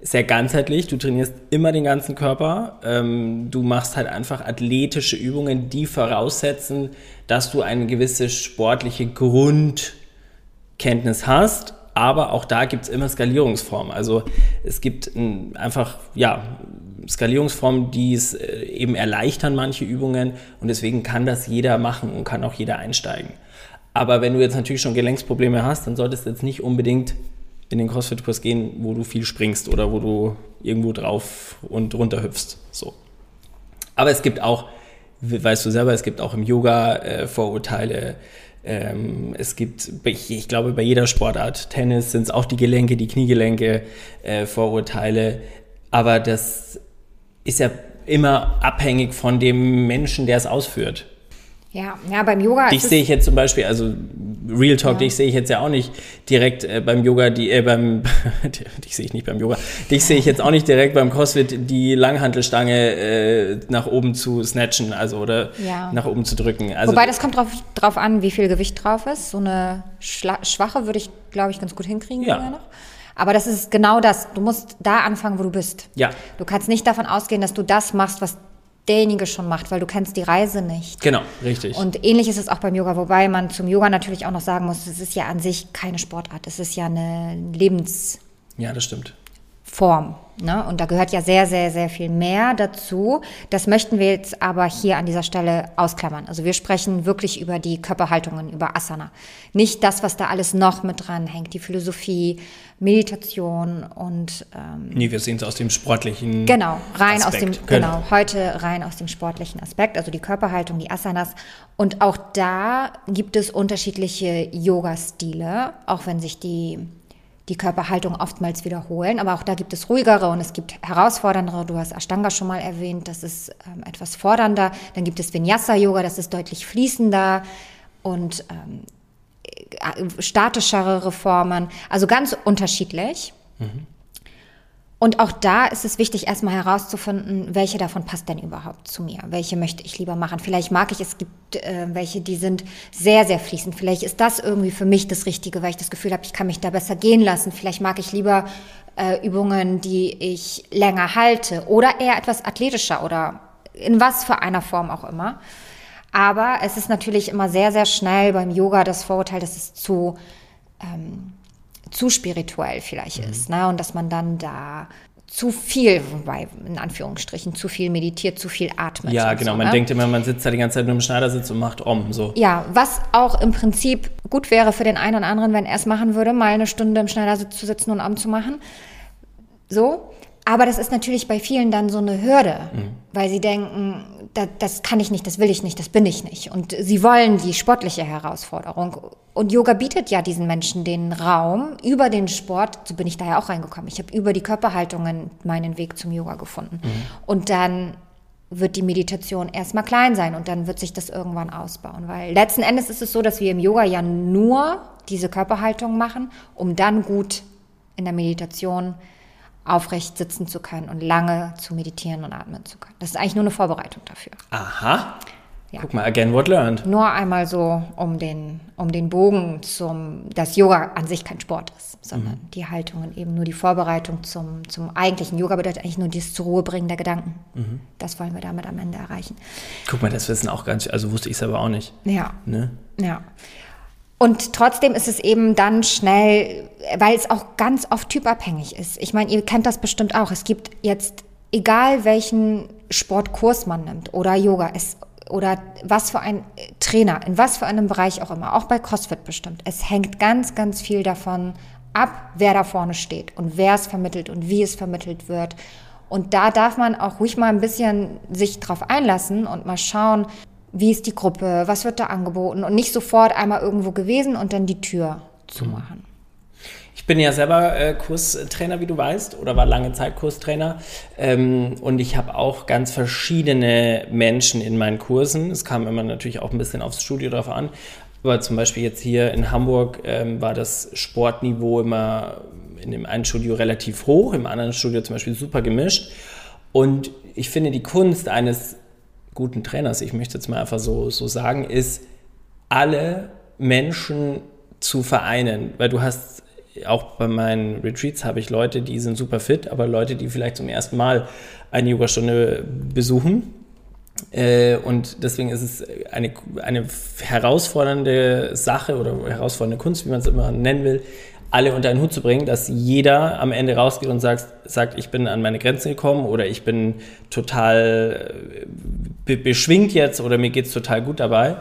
sehr ganzheitlich. Du trainierst immer den ganzen Körper. Ähm, du machst halt einfach athletische Übungen, die voraussetzen, dass du eine gewisse sportliche Grundkenntnis hast. Aber auch da gibt es immer Skalierungsformen. Also es gibt ein, einfach, ja, Skalierungsformen, die es äh, eben erleichtern, manche Übungen. Und deswegen kann das jeder machen und kann auch jeder einsteigen. Aber wenn du jetzt natürlich schon Gelenksprobleme hast, dann solltest du jetzt nicht unbedingt in den CrossFit-Kurs gehen, wo du viel springst oder wo du irgendwo drauf und runter hüpfst. So. Aber es gibt auch, weißt du selber, es gibt auch im Yoga äh, Vorurteile. Ähm, es gibt, ich glaube, bei jeder Sportart, Tennis sind es auch die Gelenke, die Kniegelenke, äh, Vorurteile. Aber das ist ja immer abhängig von dem Menschen, der es ausführt. Ja, ja beim Yoga Dich sehe ich jetzt zum Beispiel, also Real Talk, Ja. dich sehe ich jetzt ja auch nicht direkt äh, beim Yoga, die, äh, beim, [LAUGHS] dich sehe ich nicht beim Yoga, dich sehe ich jetzt auch nicht direkt beim CrossFit die Langhantelstange äh, nach oben zu snatchen, also oder Ja. nach oben zu drücken. Also Wobei das kommt drauf, drauf an, wie viel Gewicht drauf ist. So eine Schla schwache würde ich, glaube ich, ganz gut hinkriegen Ja. noch. Aber das ist genau das. Du musst da anfangen, wo du bist. Ja. Du kannst nicht davon ausgehen, dass du das machst, was derjenige schon macht, weil du kennst die Reise nicht. genau, richtig. Und ähnlich ist es auch beim Yoga, wobei man zum Yoga natürlich auch noch sagen muss, es ist ja an sich keine Sportart, es ist ja eine Lebensform. ja, das stimmt. Ne? Und da gehört ja sehr, sehr, sehr viel mehr dazu. Das möchten wir jetzt aber hier an dieser Stelle ausklammern. Also wir sprechen wirklich über die Körperhaltungen, über Asana. Nicht das, was da alles noch mit dran hängt, die Philosophie, Meditation und ähm, Nee, wir sehen es aus dem sportlichen Genau, rein aus dem, Aspekt. genau, heute rein aus dem sportlichen Aspekt, also die Körperhaltung, die Asanas. Und auch da gibt es unterschiedliche Yoga-Stile, auch wenn sich die, die Körperhaltung oftmals wiederholen. Aber auch da gibt es ruhigere und es gibt herausforderndere. Du hast Ashtanga schon mal erwähnt, das ist ähm, etwas fordernder. Dann gibt es Vinyasa-Yoga, das ist deutlich fließender und ähm, äh, statischere Reformen. Also ganz unterschiedlich. Und auch da ist es wichtig, erstmal herauszufinden, welche davon passt denn überhaupt zu mir? Welche möchte ich lieber machen? Vielleicht mag ich, es gibt äh, welche, die sind sehr, sehr fließend. Vielleicht ist das irgendwie für mich das Richtige, weil ich das Gefühl habe, ich kann mich da besser gehen lassen. Vielleicht mag ich lieber äh, Übungen, die ich länger halte oder eher etwas athletischer oder in was für einer Form auch immer. Aber es ist natürlich immer sehr, sehr schnell beim Yoga das Vorurteil, dass es zu zu spirituell vielleicht ist, ne? Und dass man dann da zu viel, in Anführungsstrichen, zu viel meditiert, zu viel atmet. Ja, genau. so, Man ne? denkt immer, man sitzt da die ganze Zeit nur im Schneidersitz und macht Om. So. Ja, was auch im Prinzip gut wäre für den einen oder anderen, wenn er es machen würde, mal eine Stunde im Schneidersitz zu sitzen und Arm zu machen. So. Aber das ist natürlich bei vielen dann so eine Hürde, weil sie denken, da, das kann ich nicht, das will ich nicht, das bin ich nicht. Und sie wollen die sportliche Herausforderung. Und Yoga bietet ja diesen Menschen den Raum über den Sport, so bin ich da ja auch reingekommen. Ich habe über die Körperhaltungen meinen Weg zum Yoga gefunden. Und dann wird die Meditation erstmal klein sein und dann wird sich das irgendwann ausbauen. Weil letzten Endes ist es so, dass wir im Yoga ja nur diese Körperhaltung machen, um dann gut in der Meditation aufrecht sitzen zu können und lange zu meditieren und atmen zu können. Das ist eigentlich nur eine Vorbereitung dafür. Aha. Ja. Guck mal, again, what learned. Nur einmal so um den, um den Bogen zum, dass Yoga an sich kein Sport ist, sondern Mhm. die Haltung und eben nur die Vorbereitung zum, zum eigentlichen Yoga bedeutet eigentlich nur dieses zur Ruhe bringen der Gedanken. Mhm. Das wollen wir damit am Ende erreichen. Guck mal, das wissen auch ganz, also wusste ich selber auch nicht. Ja. Ne? Ja. Und trotzdem ist es eben dann schnell, weil es auch ganz oft typabhängig ist. Ich meine, ihr kennt das bestimmt auch. Es gibt jetzt, egal welchen Sportkurs man nimmt oder Yoga, es, oder was für ein Trainer, in was für einem Bereich auch immer, auch bei CrossFit bestimmt. Es hängt ganz, ganz viel davon ab, wer da vorne steht und wer es vermittelt und wie es vermittelt wird. Und da darf man auch ruhig mal ein bisschen sich drauf einlassen und mal schauen, wie ist die Gruppe, was wird da angeboten und nicht sofort einmal irgendwo gewesen und dann die Tür zumachen. Ich bin ja selber äh, Kurstrainer, wie du weißt, oder war lange Zeit Kurstrainer. Ähm, und ich habe auch ganz verschiedene Menschen in meinen Kursen. Es kam immer natürlich auch ein bisschen aufs Studio drauf an. Aber zum Beispiel jetzt hier in Hamburg ähm, war das Sportniveau immer in dem einen Studio relativ hoch, im anderen Studio zum Beispiel super gemischt. Und ich finde, die Kunst eines guten Trainers, ich möchte jetzt mal einfach so, so sagen, ist, alle Menschen zu vereinen. Weil du hast auch bei meinen Retreats habe ich Leute, die sind super fit, aber Leute, die vielleicht zum ersten Mal eine Yogastunde besuchen. Äh, und deswegen ist es eine, eine herausfordernde Sache oder herausfordernde Kunst, wie man es immer nennen will, alle unter einen Hut zu bringen, dass jeder am Ende rausgeht und sagt, sagt ich bin an meine Grenzen gekommen oder ich bin total äh, be beschwingt jetzt oder mir geht es total gut dabei.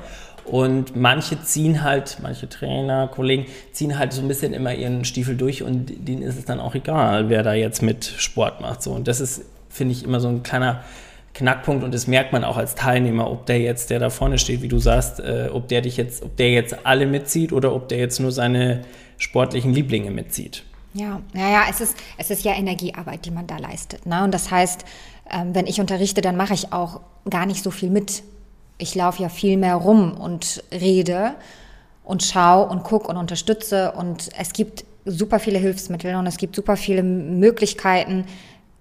Und manche ziehen halt, manche Trainer, Kollegen ziehen halt so ein bisschen immer ihren Stiefel durch und denen ist es dann auch egal, wer da jetzt mit Sport macht. So. Und das ist, finde ich, immer so ein kleiner Knackpunkt und das merkt man auch als Teilnehmer, ob der jetzt, der da vorne steht, wie du sagst, äh, ob der dich jetzt, ob der jetzt alle mitzieht oder ob der jetzt nur seine sportlichen Lieblinge mitzieht. Ja, naja, es ist, es ist ja Energiearbeit, die man da leistet. Ne? Und das heißt, ähm, wenn ich unterrichte, dann mache ich auch gar nicht so viel mit. Ich laufe ja viel mehr rum und rede und schaue und gucke und unterstütze. Und es gibt super viele Hilfsmittel und es gibt super viele Möglichkeiten,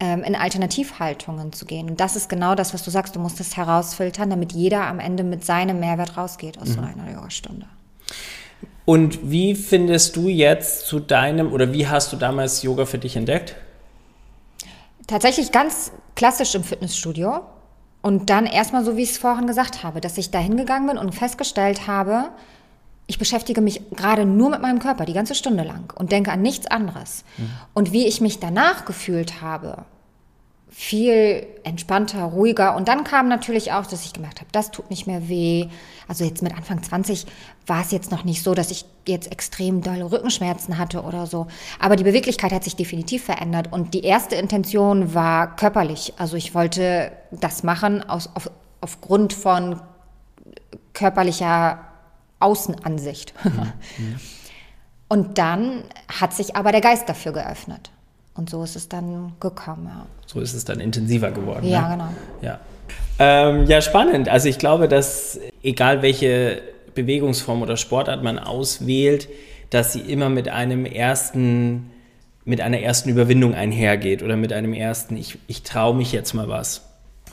ähm, in Alternativhaltungen zu gehen. Und das ist genau das, was du sagst. Du musst es herausfiltern, damit jeder am Ende mit seinem Mehrwert rausgeht aus so einer Yogastunde. Und wie findest du jetzt zu deinem oder wie hast du damals Yoga für dich entdeckt? Tatsächlich ganz klassisch im Fitnessstudio. Und dann erstmal so, wie ich es vorhin gesagt habe, dass ich da hingegangen bin und festgestellt habe, ich beschäftige mich gerade nur mit meinem Körper die ganze Stunde lang und denke an nichts anderes. Und wie ich mich danach gefühlt habe, viel entspannter, ruhiger. Und dann kam natürlich auch, dass ich gemerkt habe, das tut nicht mehr weh. Also jetzt mit Anfang 20 war es jetzt noch nicht so, dass ich jetzt extrem dolle Rückenschmerzen hatte oder so. Aber die Beweglichkeit hat sich definitiv verändert. Und die erste Intention war körperlich. Also ich wollte das machen aus, auf, aufgrund von körperlicher Außenansicht. [LAUGHS] Und dann hat sich aber der Geist dafür geöffnet. Und so ist es dann gekommen. Ja, So ist es dann intensiver geworden. ja ne? genau. Ja. Ähm, ja, spannend. Also ich glaube, dass egal welche Bewegungsform oder Sportart man auswählt, dass sie immer mit einem ersten, mit einer ersten Überwindung einhergeht oder mit einem ersten, ich, ich traue mich jetzt mal was.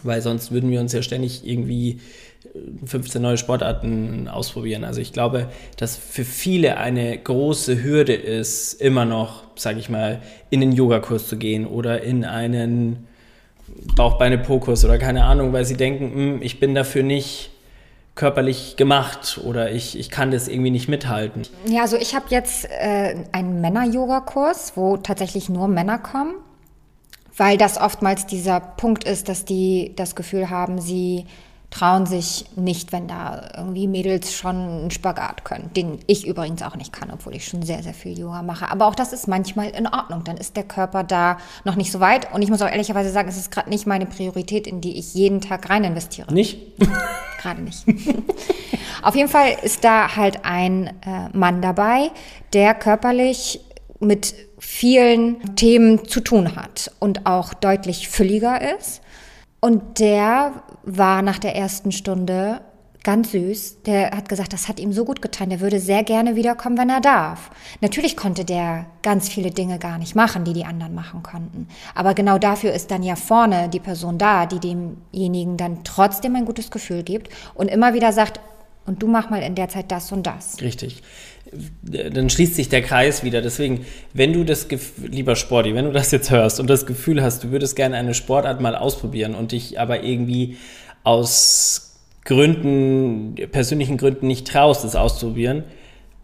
Weil sonst würden wir uns ja ständig irgendwie 15 neue Sportarten ausprobieren. Also ich glaube, dass für viele eine große Hürde ist, immer noch, sage ich mal, in den Yogakurs zu gehen oder in einen Bauchbeine-Po-Kurs oder keine Ahnung, weil sie denken, "Hm, ich bin dafür nicht körperlich gemacht oder ich, ich kann das irgendwie nicht mithalten. Ja, also ich habe jetzt äh, einen Männer-Yoga-Kurs, wo tatsächlich nur Männer kommen, weil das oftmals dieser Punkt ist, dass die das Gefühl haben, sie trauen sich nicht, wenn da irgendwie Mädels schon einen Spagat können, den ich übrigens auch nicht kann, obwohl ich schon sehr, sehr viel Yoga mache. Aber auch das ist manchmal in Ordnung. Dann ist der Körper da noch nicht so weit. Und ich muss auch ehrlicherweise sagen, es ist gerade nicht meine Priorität, in die ich jeden Tag rein investiere. Nicht? [LAUGHS] Gerade nicht. Auf jeden Fall ist da halt ein äh, Mann dabei, der körperlich mit vielen Themen zu tun hat und auch deutlich fülliger ist. Und der war nach der ersten Stunde ganz süß, der hat gesagt, das hat ihm so gut getan, der würde sehr gerne wiederkommen, wenn er darf. Natürlich konnte der ganz viele Dinge gar nicht machen, die die anderen machen konnten. Aber genau dafür ist dann ja vorne die Person da, die demjenigen dann trotzdem ein gutes Gefühl gibt und immer wieder sagt, und du mach mal in der Zeit das und das. Richtig. Dann schließt sich der Kreis wieder. Deswegen, wenn du das, lieber Sporty, wenn du das jetzt hörst und das Gefühl hast, du würdest gerne eine Sportart mal ausprobieren und dich aber irgendwie aus Gründen, persönlichen Gründen nicht traust, es auszuprobieren,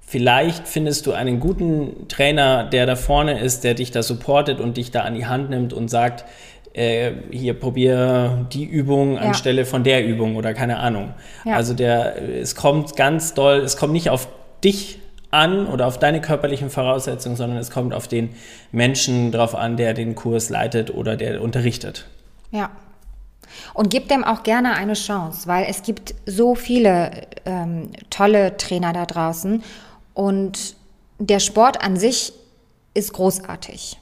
vielleicht findest du einen guten Trainer, der da vorne ist, der dich da supportet und dich da an die Hand nimmt und sagt, äh, hier probier die Übung ja. anstelle von der Übung oder keine Ahnung. Ja. Also der, es kommt ganz doll, es kommt nicht auf dich an oder auf deine körperlichen Voraussetzungen, sondern es kommt auf den Menschen drauf an, der den Kurs leitet oder der unterrichtet. Ja. Und gib dem auch gerne eine Chance, weil es gibt so viele ähm, tolle Trainer da draußen und der Sport an sich ist großartig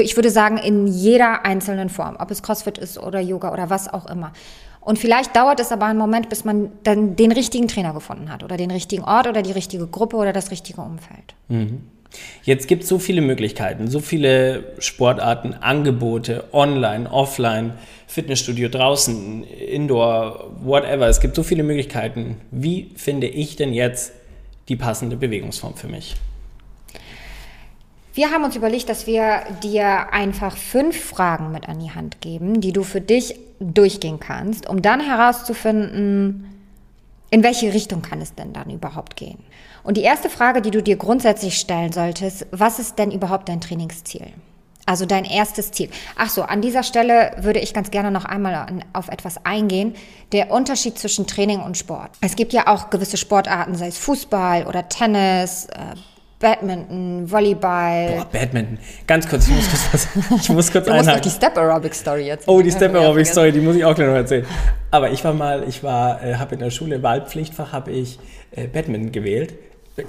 ich würde sagen, in jeder einzelnen Form, ob es CrossFit ist oder Yoga oder was auch immer. Und vielleicht dauert es aber einen Moment, bis man dann den richtigen Trainer gefunden hat oder den richtigen Ort oder die richtige Gruppe oder das richtige Umfeld. Mhm. Jetzt gibt es so viele Möglichkeiten, so viele Sportarten, Angebote, online, offline, Fitnessstudio draußen, Indoor, whatever. Es gibt so viele Möglichkeiten. Wie finde ich denn jetzt die passende Bewegungsform für mich? Wir haben uns überlegt, dass wir dir einfach fünf Fragen mit an die Hand geben, die du für dich durchgehen kannst, um dann herauszufinden, in welche Richtung kann es denn dann überhaupt gehen. Und die erste Frage, die du dir grundsätzlich stellen solltest, was ist denn überhaupt dein Trainingsziel? Also dein erstes Ziel. Ach so, an dieser Stelle würde ich ganz gerne noch einmal auf etwas eingehen. Der Unterschied zwischen Training und Sport. Es gibt ja auch gewisse Sportarten, sei es Fußball oder Tennis, äh, Badminton, Volleyball. Boah, Badminton. Ganz kurz, ich muss kurz was, ich muss kurz [LAUGHS] du einhaken. musst die Step Aerobic Story jetzt. Oh, die Step Aerobic Story, die muss ich auch gleich noch erzählen. Aber ich war mal, ich war, äh, habe in der Schule Wahlpflichtfach, habe ich äh, Badminton gewählt.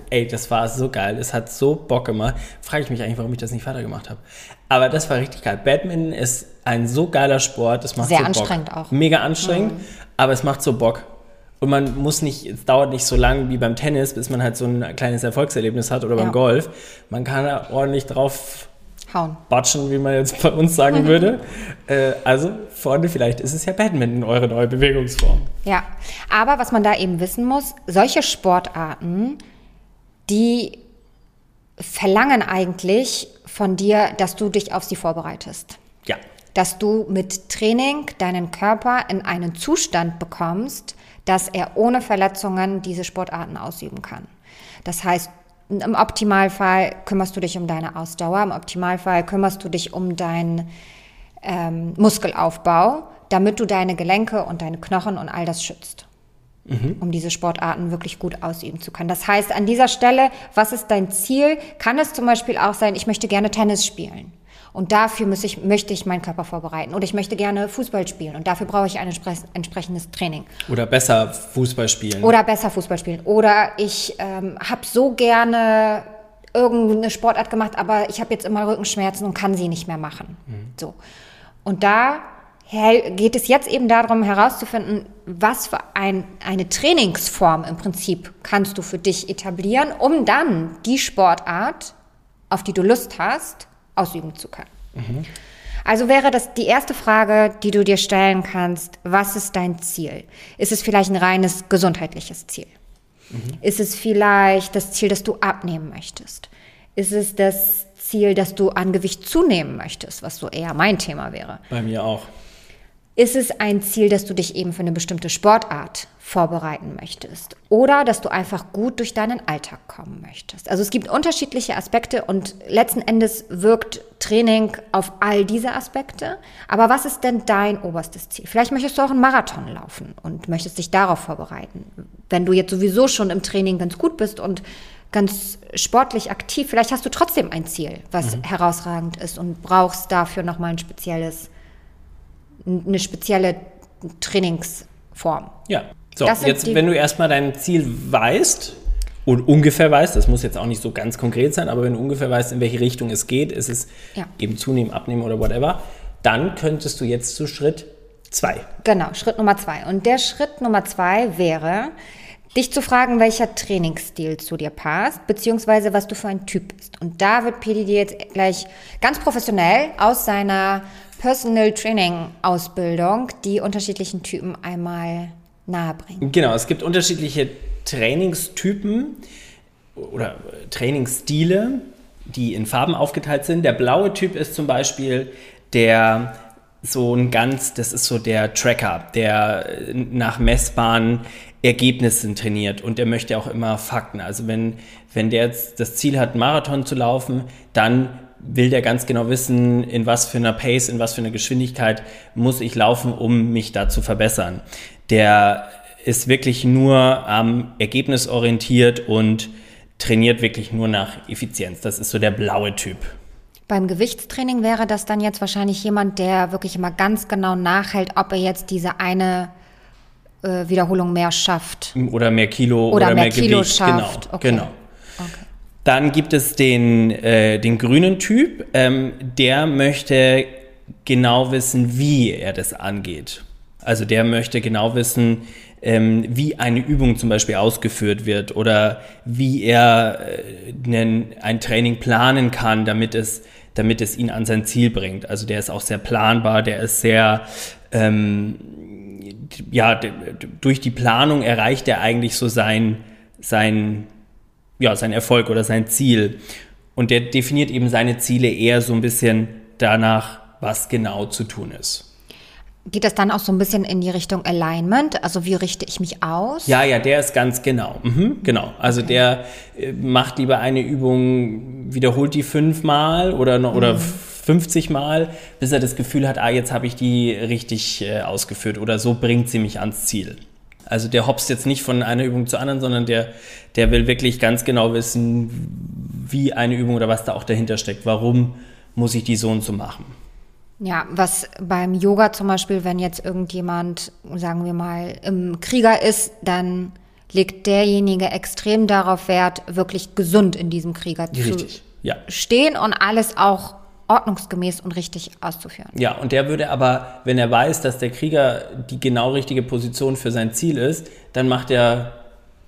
Ey, das war so geil. Es hat so Bock gemacht. Frage ich mich eigentlich, warum ich das nicht weiter gemacht habe. Aber das war richtig geil. Badminton ist ein so geiler Sport. Das macht Sehr so anstrengend Bock. auch. Mega anstrengend, mhm. aber es macht so Bock. Und man muss nicht, es dauert nicht so lang wie beim Tennis, bis man halt so ein kleines Erfolgserlebnis hat oder beim ja. Golf. Man kann da ordentlich drauf hauen. Batschen, wie man jetzt bei uns sagen [LAUGHS] würde. Äh, also, Freunde, vielleicht ist es ja Badminton eure neue Bewegungsform. Ja, aber was man da eben wissen muss, solche Sportarten, die verlangen eigentlich von dir, dass du dich auf sie vorbereitest. Ja. Dass du mit Training deinen Körper in einen Zustand bekommst, dass er ohne Verletzungen diese Sportarten ausüben kann. Das heißt, im Optimalfall kümmerst du dich um deine Ausdauer, im Optimalfall kümmerst du dich um deinen ähm, Muskelaufbau, damit du deine Gelenke und deine Knochen und all das schützt. Mhm. um diese Sportarten wirklich gut ausüben zu können. Das heißt, an dieser Stelle, was ist dein Ziel? Kann es zum Beispiel auch sein, ich möchte gerne Tennis spielen. Und dafür muss ich, möchte ich meinen Körper vorbereiten. Oder ich möchte gerne Fußball spielen und dafür brauche ich ein entsprechendes Training. Oder besser Fußball spielen. Oder besser Fußball spielen. Oder ich ähm, habe so gerne irgendeine Sportart gemacht, aber ich habe jetzt immer Rückenschmerzen und kann sie nicht mehr machen. Mhm. So. Und da geht es jetzt eben darum herauszufinden, was für ein, eine Trainingsform im Prinzip kannst du für dich etablieren, um dann die Sportart, auf die du Lust hast, ausüben zu können. Mhm. Also wäre das die erste Frage, die du dir stellen kannst, was ist dein Ziel? Ist es vielleicht ein reines gesundheitliches Ziel? Mhm. Ist es vielleicht das Ziel, dass du abnehmen möchtest? Ist es das Ziel, dass du an Gewicht zunehmen möchtest, was so eher mein Thema wäre? Bei mir auch. Ist es ein Ziel, dass du dich eben für eine bestimmte Sportart vorbereiten möchtest oder dass du einfach gut durch deinen Alltag kommen möchtest? Also es gibt unterschiedliche Aspekte und letzten Endes wirkt Training auf all diese Aspekte. Aber was ist denn dein oberstes Ziel? Vielleicht möchtest du auch einen Marathon laufen und möchtest dich darauf vorbereiten. Wenn du jetzt sowieso schon im Training ganz gut bist und ganz sportlich aktiv, vielleicht hast du trotzdem ein Ziel, was mhm. herausragend ist und brauchst dafür nochmal ein spezielles eine spezielle Trainingsform. Ja. So, jetzt, wenn du erstmal dein Ziel weißt und ungefähr weißt, das muss jetzt auch nicht so ganz konkret sein, aber wenn du ungefähr weißt, in welche Richtung es geht, ist es ja. eben zunehmen, abnehmen oder whatever, dann könntest du jetzt zu Schritt zwei. Genau, Schritt Nummer zwei. Und der Schritt Nummer zwei wäre, dich zu fragen, welcher Trainingsstil zu dir passt, beziehungsweise was du für ein Typ bist. Und da wird Pedi dir jetzt gleich ganz professionell aus seiner Personal Training Ausbildung die unterschiedlichen Typen einmal nahebringen. Genau, es gibt unterschiedliche Trainingstypen oder Trainingsstile, die in Farben aufgeteilt sind. Der blaue Typ ist zum Beispiel der so ein ganz, das ist so der Tracker, der nach messbaren Ergebnissen trainiert und der möchte auch immer Fakten. Also wenn, wenn der jetzt das Ziel hat, Marathon zu laufen, dann will der ganz genau wissen, in was für einer Pace, in was für einer Geschwindigkeit muss ich laufen, um mich da zu verbessern. Der ist wirklich nur am Ergebnis orientiert und trainiert wirklich nur nach Effizienz. Das ist so der blaue Typ. Beim Gewichtstraining wäre das dann jetzt wahrscheinlich jemand, der wirklich immer ganz genau nachhält, ob er jetzt diese eine äh, Wiederholung mehr schafft. Oder mehr Kilo oder, oder mehr, mehr, Kilo Gewicht. schafft. Genau. Okay. genau. Okay. Dann gibt es den, äh, den grünen Typ, ähm, der möchte genau wissen, wie er das angeht. Also der möchte genau wissen, ähm, wie eine Übung zum Beispiel ausgeführt wird oder wie er äh, nen, ein Training planen kann, damit es damit es ihn an sein Ziel bringt. Also der ist auch sehr planbar, der ist sehr, ähm, ja, durch die Planung erreicht er eigentlich so sein, sein, ja, sein Erfolg oder sein Ziel. Und der definiert eben seine Ziele eher so ein bisschen danach, was genau zu tun ist. Geht das dann auch so ein bisschen in die Richtung Alignment? Also wie richte ich mich aus? Ja, ja, der ist ganz genau. Mhm, genau. Also okay. der äh, macht lieber eine Übung, wiederholt die fünfmal oder, mhm. oder 50 Mal, bis er das Gefühl hat, ah, jetzt habe ich die richtig äh, ausgeführt oder so bringt sie mich ans Ziel. Also der hopst jetzt nicht von einer Übung zur anderen, sondern der, der will wirklich ganz genau wissen, wie eine Übung oder was da auch dahinter steckt. Warum muss ich die so und so machen? Ja, was beim Yoga zum Beispiel, wenn jetzt irgendjemand, sagen wir mal, im Krieger ist, dann legt derjenige extrem darauf Wert, wirklich gesund in diesem Krieger Richtig, zu ja. stehen und alles auch ordnungsgemäß und richtig auszuführen. Ja, und der würde aber, wenn er weiß, dass der Krieger die genau richtige Position für sein Ziel ist, dann macht er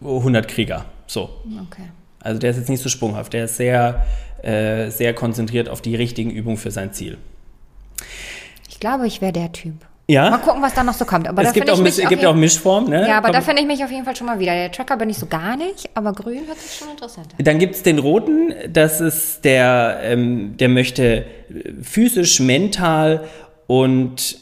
100 Krieger. So. Okay. Also der ist jetzt nicht so sprunghaft, der ist sehr, äh, sehr konzentriert auf die richtigen Übungen für sein Ziel. Ich glaube, ich wäre der Typ. Ja. Mal gucken, was da noch so kommt. Aber es gibt, auch, Misch, gibt auch Mischformen, ne? Ja, aber Komm. da finde ich mich auf jeden Fall schon mal wieder. Der Tracker bin ich so gar nicht, aber grün hört sich schon interessant an. Dann gibt es den roten, das ist der, ähm, der möchte physisch, mental und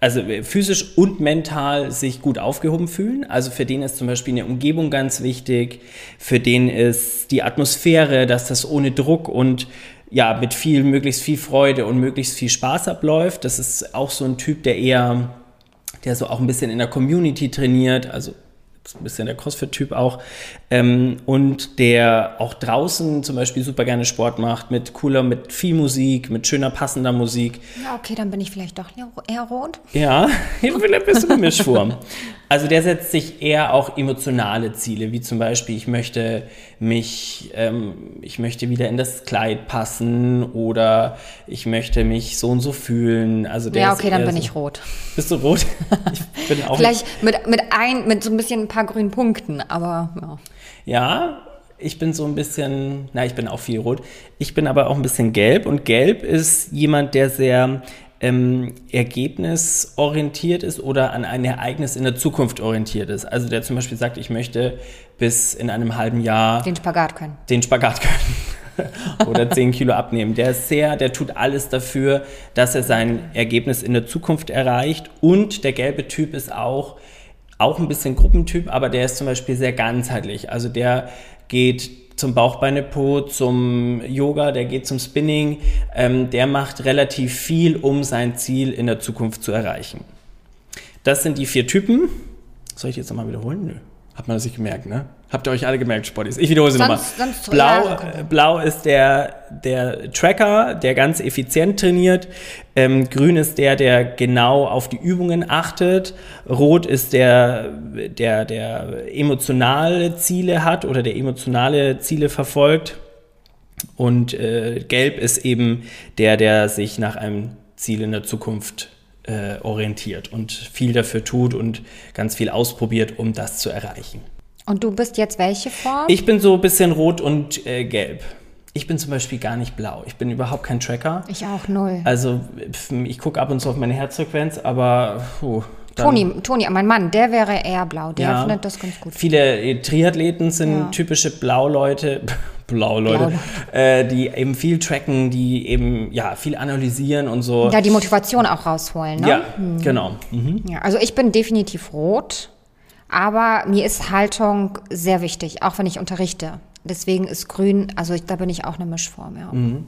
also äh, physisch und mental sich gut aufgehoben fühlen. Also für den ist zum Beispiel eine Umgebung ganz wichtig, für den ist die Atmosphäre, dass das ohne Druck und ja, mit viel, möglichst viel Freude und möglichst viel Spaß abläuft. Das ist auch so ein Typ, der eher, der so auch ein bisschen in der Community trainiert, also ein bisschen der CrossFit-Typ auch, ähm, und der auch draußen zum Beispiel super gerne Sport macht, mit cooler, mit viel Musik, mit schöner, passender Musik. Ja, okay, dann bin ich vielleicht doch eher rot. Ja, [LAUGHS] ich bin ein bisschen Mischform. [LAUGHS] Also der setzt sich eher auch emotionale Ziele, wie zum Beispiel, ich möchte mich, ähm, ich möchte wieder in das Kleid passen oder ich möchte mich so und so fühlen. Also der Ja, okay, dann bin so, ich rot. [LAUGHS] Bist du rot? [LAUGHS] Ich bin auch Vielleicht mit, mit ein, mit so ein bisschen ein paar grünen Punkten, aber ja. Ja, ich bin so ein bisschen, na, ich bin auch viel rot. Ich bin aber auch ein bisschen gelb und gelb ist jemand, der sehr ähm, ergebnisorientiert ist oder an ein Ereignis in der Zukunft orientiert ist. Also der zum Beispiel sagt, ich möchte bis in einem halben Jahr Den Spagat können. den Spagat können [LAUGHS] oder 10 Kilo abnehmen. Der ist sehr, der tut alles dafür, dass er sein Ergebnis in der Zukunft erreicht. Und der gelbe Typ ist auch, auch ein bisschen Gruppentyp, aber der ist zum Beispiel sehr ganzheitlich. Also der geht zum Bauchbeine-Po, zum Yoga, der geht zum Spinning, ähm, der macht relativ viel, um sein Ziel in der Zukunft zu erreichen. Das sind die vier Typen. Soll ich jetzt nochmal wiederholen? Nö. Hat man das nicht gemerkt, ne? Habt ihr euch alle gemerkt, Spotties? Ich wiederhole sie nochmal. Blau, ja, äh, Blau ist der, der Tracker, der ganz effizient trainiert. Ähm, grün ist der, der genau auf die Übungen achtet. Rot ist der, der, der emotionale Ziele hat oder der emotionale Ziele verfolgt. Und äh, gelb ist eben der, der sich nach einem Ziel in der Zukunft äh, orientiert und viel dafür tut und ganz viel ausprobiert, um das zu erreichen. Und du bist jetzt welche Form? Ich bin so ein bisschen rot und äh, gelb. Ich bin zum Beispiel gar nicht blau. Ich bin überhaupt kein Tracker. Ich auch null. Also ich gucke ab und zu auf meine Herzfrequenz, aber puh, Toni, Toni, mein Mann, der wäre eher blau. Der Ja. findet das ganz gut. Viele äh, Triathleten sind Ja. typische Blauleute, [LAUGHS] Blauleute, Blauleute. äh, die eben viel tracken, die eben ja viel analysieren und so. Ja, die Motivation auch rausholen, ne? Ja, genau. Mhm. Ja, also ich bin definitiv rot, aber mir ist Haltung sehr wichtig, auch wenn ich unterrichte. Deswegen ist grün, also ich, da bin ich auch eine Mischform, ja. Mhm.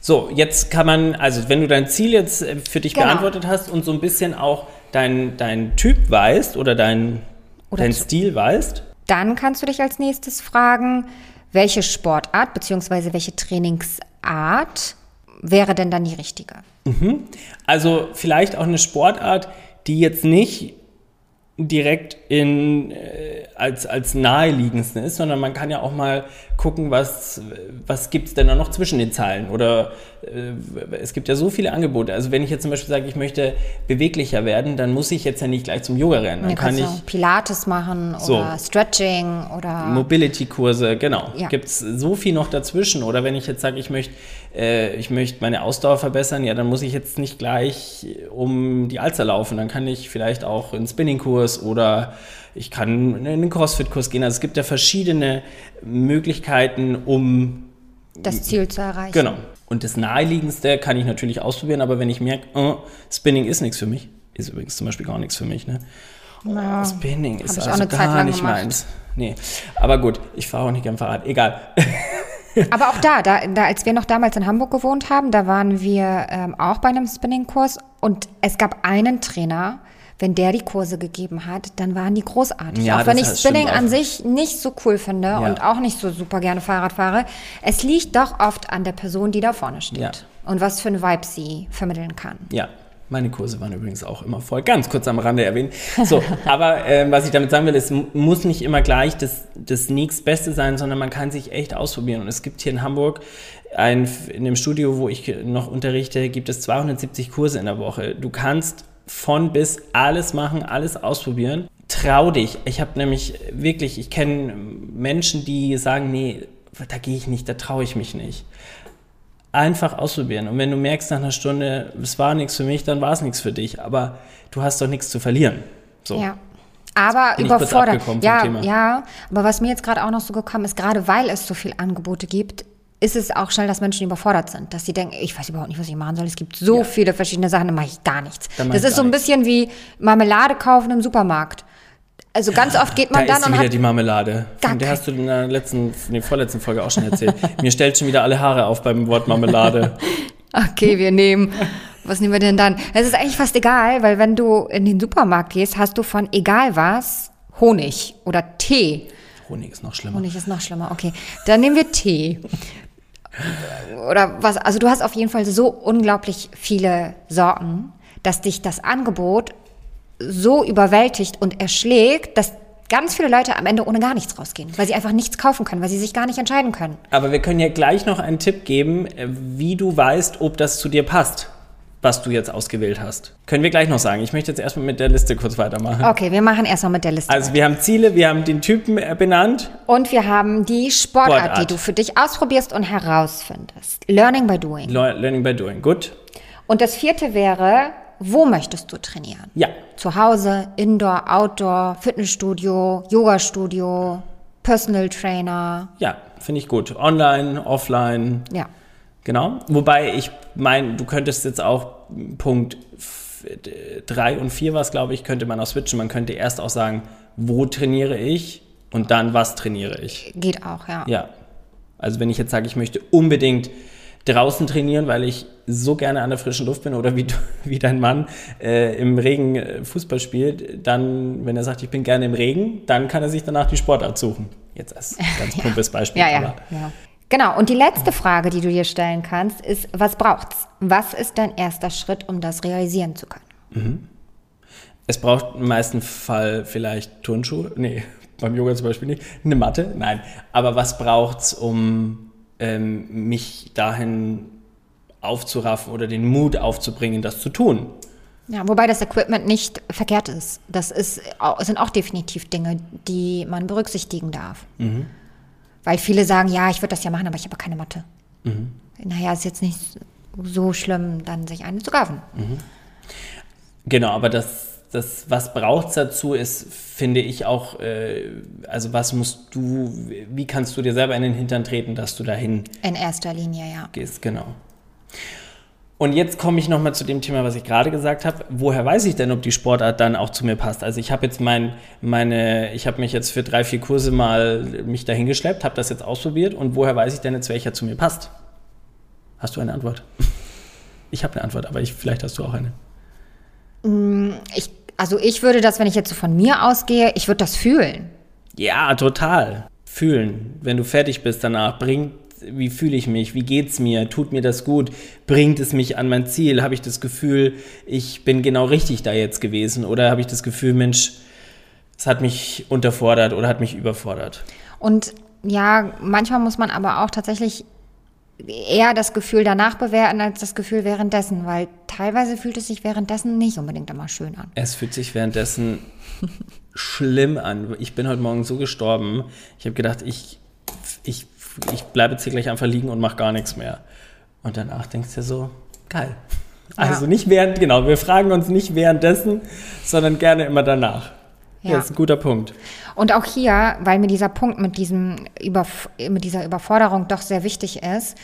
So, jetzt kann man, also wenn du dein Ziel jetzt äh, für dich Genau. beantwortet hast und so ein bisschen auch dein, dein Typ weißt oder dein, Oder dein zu- Stil weißt, Dann kannst du dich als nächstes fragen, welche Sportart bzw. welche Trainingsart wäre denn dann die richtige? Also vielleicht auch eine Sportart, die jetzt nicht direkt in, äh, als, als naheliegendsten ist, sondern man kann ja auch mal gucken, was, was gibt es denn da noch zwischen den Zeilen. Oder äh, es gibt ja so viele Angebote. Also wenn ich jetzt zum Beispiel sage, ich möchte beweglicher werden, dann muss ich jetzt ja nicht gleich zum Yoga rennen. Dann Dann kann ich Pilates machen So. oder Stretching oder Mobility-Kurse, genau. Ja. Gibt es so viel noch dazwischen? Oder wenn ich jetzt sage, ich möchte äh, ich möchte meine Ausdauer verbessern, ja, dann muss ich jetzt nicht gleich um die Alster laufen. Dann kann ich vielleicht auch einen Spinning-Kurs oder ich kann in einen Crossfit-Kurs gehen. Also es gibt ja verschiedene Möglichkeiten, um das Ziel zu erreichen. Genau. Und das Naheliegendste kann ich natürlich ausprobieren, aber wenn ich merke, oh, Spinning ist nichts für mich, ist übrigens zum Beispiel gar nichts für mich, ne? Oh, Spinning ist also gar nicht gemacht. meins. Nee, aber gut, ich fahre auch nicht gern Fahrrad. Egal. [LAUGHS] [LAUGHS] Aber auch da, da, da, als wir noch damals in Hamburg gewohnt haben, da waren wir ähm, auch bei einem Spinning-Kurs und es gab einen Trainer, wenn der die Kurse gegeben hat, dann waren die großartig. Ja, auch wenn ich Spinning an sich nicht so cool finde Ja. und auch nicht so super gerne Fahrrad fahre, es liegt doch oft an der Person, die da vorne steht. Ja. Und was für ein Vibe sie vermitteln kann. Ja, meine Kurse waren übrigens auch immer voll. Ganz kurz am Rande erwähnen. So, [LAUGHS] aber ähm, was ich damit sagen will, es mu- muss nicht immer gleich das, das nächstbeste sein, sondern man kann sich echt ausprobieren. Und es gibt hier in Hamburg ein, in dem Studio, wo ich noch unterrichte, gibt es 270 Kurse in der Woche. Du kannst von bis alles machen, alles ausprobieren. Trau dich. Ich habe nämlich wirklich, ich kenne Menschen, die sagen, nee, da gehe ich nicht, da traue ich mich nicht einfach ausprobieren. Und wenn du merkst nach einer Stunde, es war nichts für mich, dann war es nichts für dich. Aber du hast doch nichts zu verlieren. So. Ja. Aber überfordert. Ja, ja. Aber was mir jetzt gerade auch noch so gekommen ist, gerade weil es so viele Angebote gibt, ist es auch schnell, dass Menschen überfordert sind, dass sie denken, ich weiß überhaupt nicht, was ich machen soll. Es gibt so Ja. viele verschiedene Sachen, da mache ich gar nichts. Da Das ist so ein bisschen wie Marmelade kaufen im Supermarkt. Also ganz oft geht Da man dann ist und wieder hat die Marmelade. Von der hast du in der letzten, in der vorletzten Folge auch schon erzählt. Mir stellt schon wieder alle Haare auf beim Wort Marmelade. [LAUGHS] Okay, wir nehmen. Was nehmen wir denn dann? Es ist eigentlich fast egal, weil wenn du in den Supermarkt gehst, hast du von egal was Honig oder Tee. Honig ist noch schlimmer. Honig ist noch schlimmer, okay. Dann nehmen wir Tee. Oder was, also du hast auf jeden Fall so unglaublich viele Sorten, dass dich das Angebot so überwältigt und erschlägt, dass ganz viele Leute am Ende ohne gar nichts rausgehen, weil sie einfach nichts kaufen können, weil sie sich gar nicht entscheiden können. Aber wir können ja gleich noch einen Tipp geben, äh, wie du weißt, ob das zu dir passt, was du jetzt ausgewählt hast. Können wir gleich noch sagen. Ich möchte jetzt erstmal mit der Liste kurz weitermachen. Okay, wir machen erstmal mit der Liste. Also wir haben Ziele, wir haben den Typen äh, benannt. Und wir haben die Sportart, Sportart. die du für dich ausprobierst und herausfindest. Learning by doing. Le- Learning by doing. Gut. Und das vierte wäre, wo möchtest du trainieren? Ja. Zu Hause, Indoor, Outdoor, Fitnessstudio, Yoga-Studio, Personal Trainer. Ja, finde ich gut. Online, offline. Ja. Genau. Wobei ich meine, du könntest jetzt auch Punkt 3 und 4 was, glaube ich, könnte man auch switchen. Man könnte erst auch sagen, wo trainiere ich und dann was trainiere ich. Geht auch, ja. Ja. Also wenn ich jetzt sage, ich möchte unbedingt draußen trainieren, weil ich so gerne an der frischen Luft bin oder wie, du- [LAUGHS] wie dein Mann äh, im Regen äh, Fußball spielt, dann, wenn er sagt, ich bin gerne im Regen, dann kann er sich danach die Sportart suchen. Jetzt als [LAUGHS] ganz plumpes Beispiel. Ja, ja, ja. Genau. Und die letzte Frage, die du dir stellen kannst, ist, was braucht's? Was ist dein erster Schritt, um das realisieren zu können? Es braucht im meisten Fall vielleicht Turnschuhe. Nee, [LAUGHS] beim Yoga zum Beispiel nicht. Eine Matte? Nein. Aber was braucht's, um ähm, mich dahin aufzuraffen oder den Mut aufzubringen, das zu tun? Ja, wobei das Equipment nicht verkehrt ist. Das ist, sind auch definitiv Dinge, die man berücksichtigen darf. Mhm. Weil viele sagen, ja, ich würde das ja machen, aber ich habe keine Matte. Mhm. Naja, ist jetzt nicht so schlimm, dann sich eine zu kaufen. Mhm. Genau, aber das, das was braucht es dazu, ist, finde ich auch, äh, also was musst du, wie kannst du dir selber in den Hintern treten, dass du dahin. In erster Linie, ja. Gehst, genau. Und jetzt komme ich nochmal zu dem Thema, was ich gerade gesagt habe. Woher weiß ich denn, ob die Sportart dann auch zu mir passt? Also ich habe jetzt mein, meine, ich habe mich jetzt für drei, vier Kurse mal mich dahingeschleppt, habe das jetzt ausprobiert und woher weiß ich denn jetzt, welcher zu mir passt? Hast du eine Antwort? Ich habe eine Antwort, aber ich, vielleicht hast du auch eine. Mm, ich, also ich würde das, wenn ich jetzt so von mir ausgehe, ich würde das fühlen. Ja, total. Fühlen. Wenn du fertig bist danach, bringt wie fühle ich mich, wie geht es mir, tut mir das gut, bringt es mich an mein Ziel, habe ich das Gefühl, ich bin genau richtig da jetzt gewesen oder habe ich das Gefühl, Mensch, es hat mich unterfordert oder hat mich überfordert. Und ja, manchmal muss man aber auch tatsächlich eher das Gefühl danach bewerten als das Gefühl währenddessen, weil teilweise fühlt es sich währenddessen nicht unbedingt immer schön an. Es fühlt sich währenddessen schlimm an. Ich bin heute Morgen so gestorben. Ich habe gedacht, ich, ich ich bleibe jetzt hier gleich einfach liegen und mache gar nichts mehr. Und danach denkst du dir so, geil. Also ja. nicht während, genau, wir fragen uns nicht währenddessen, sondern gerne immer danach. Ja. ja, ist ein guter Punkt. Und auch hier, weil mir dieser Punkt mit, diesem Überf mit dieser Überforderung doch sehr wichtig ist,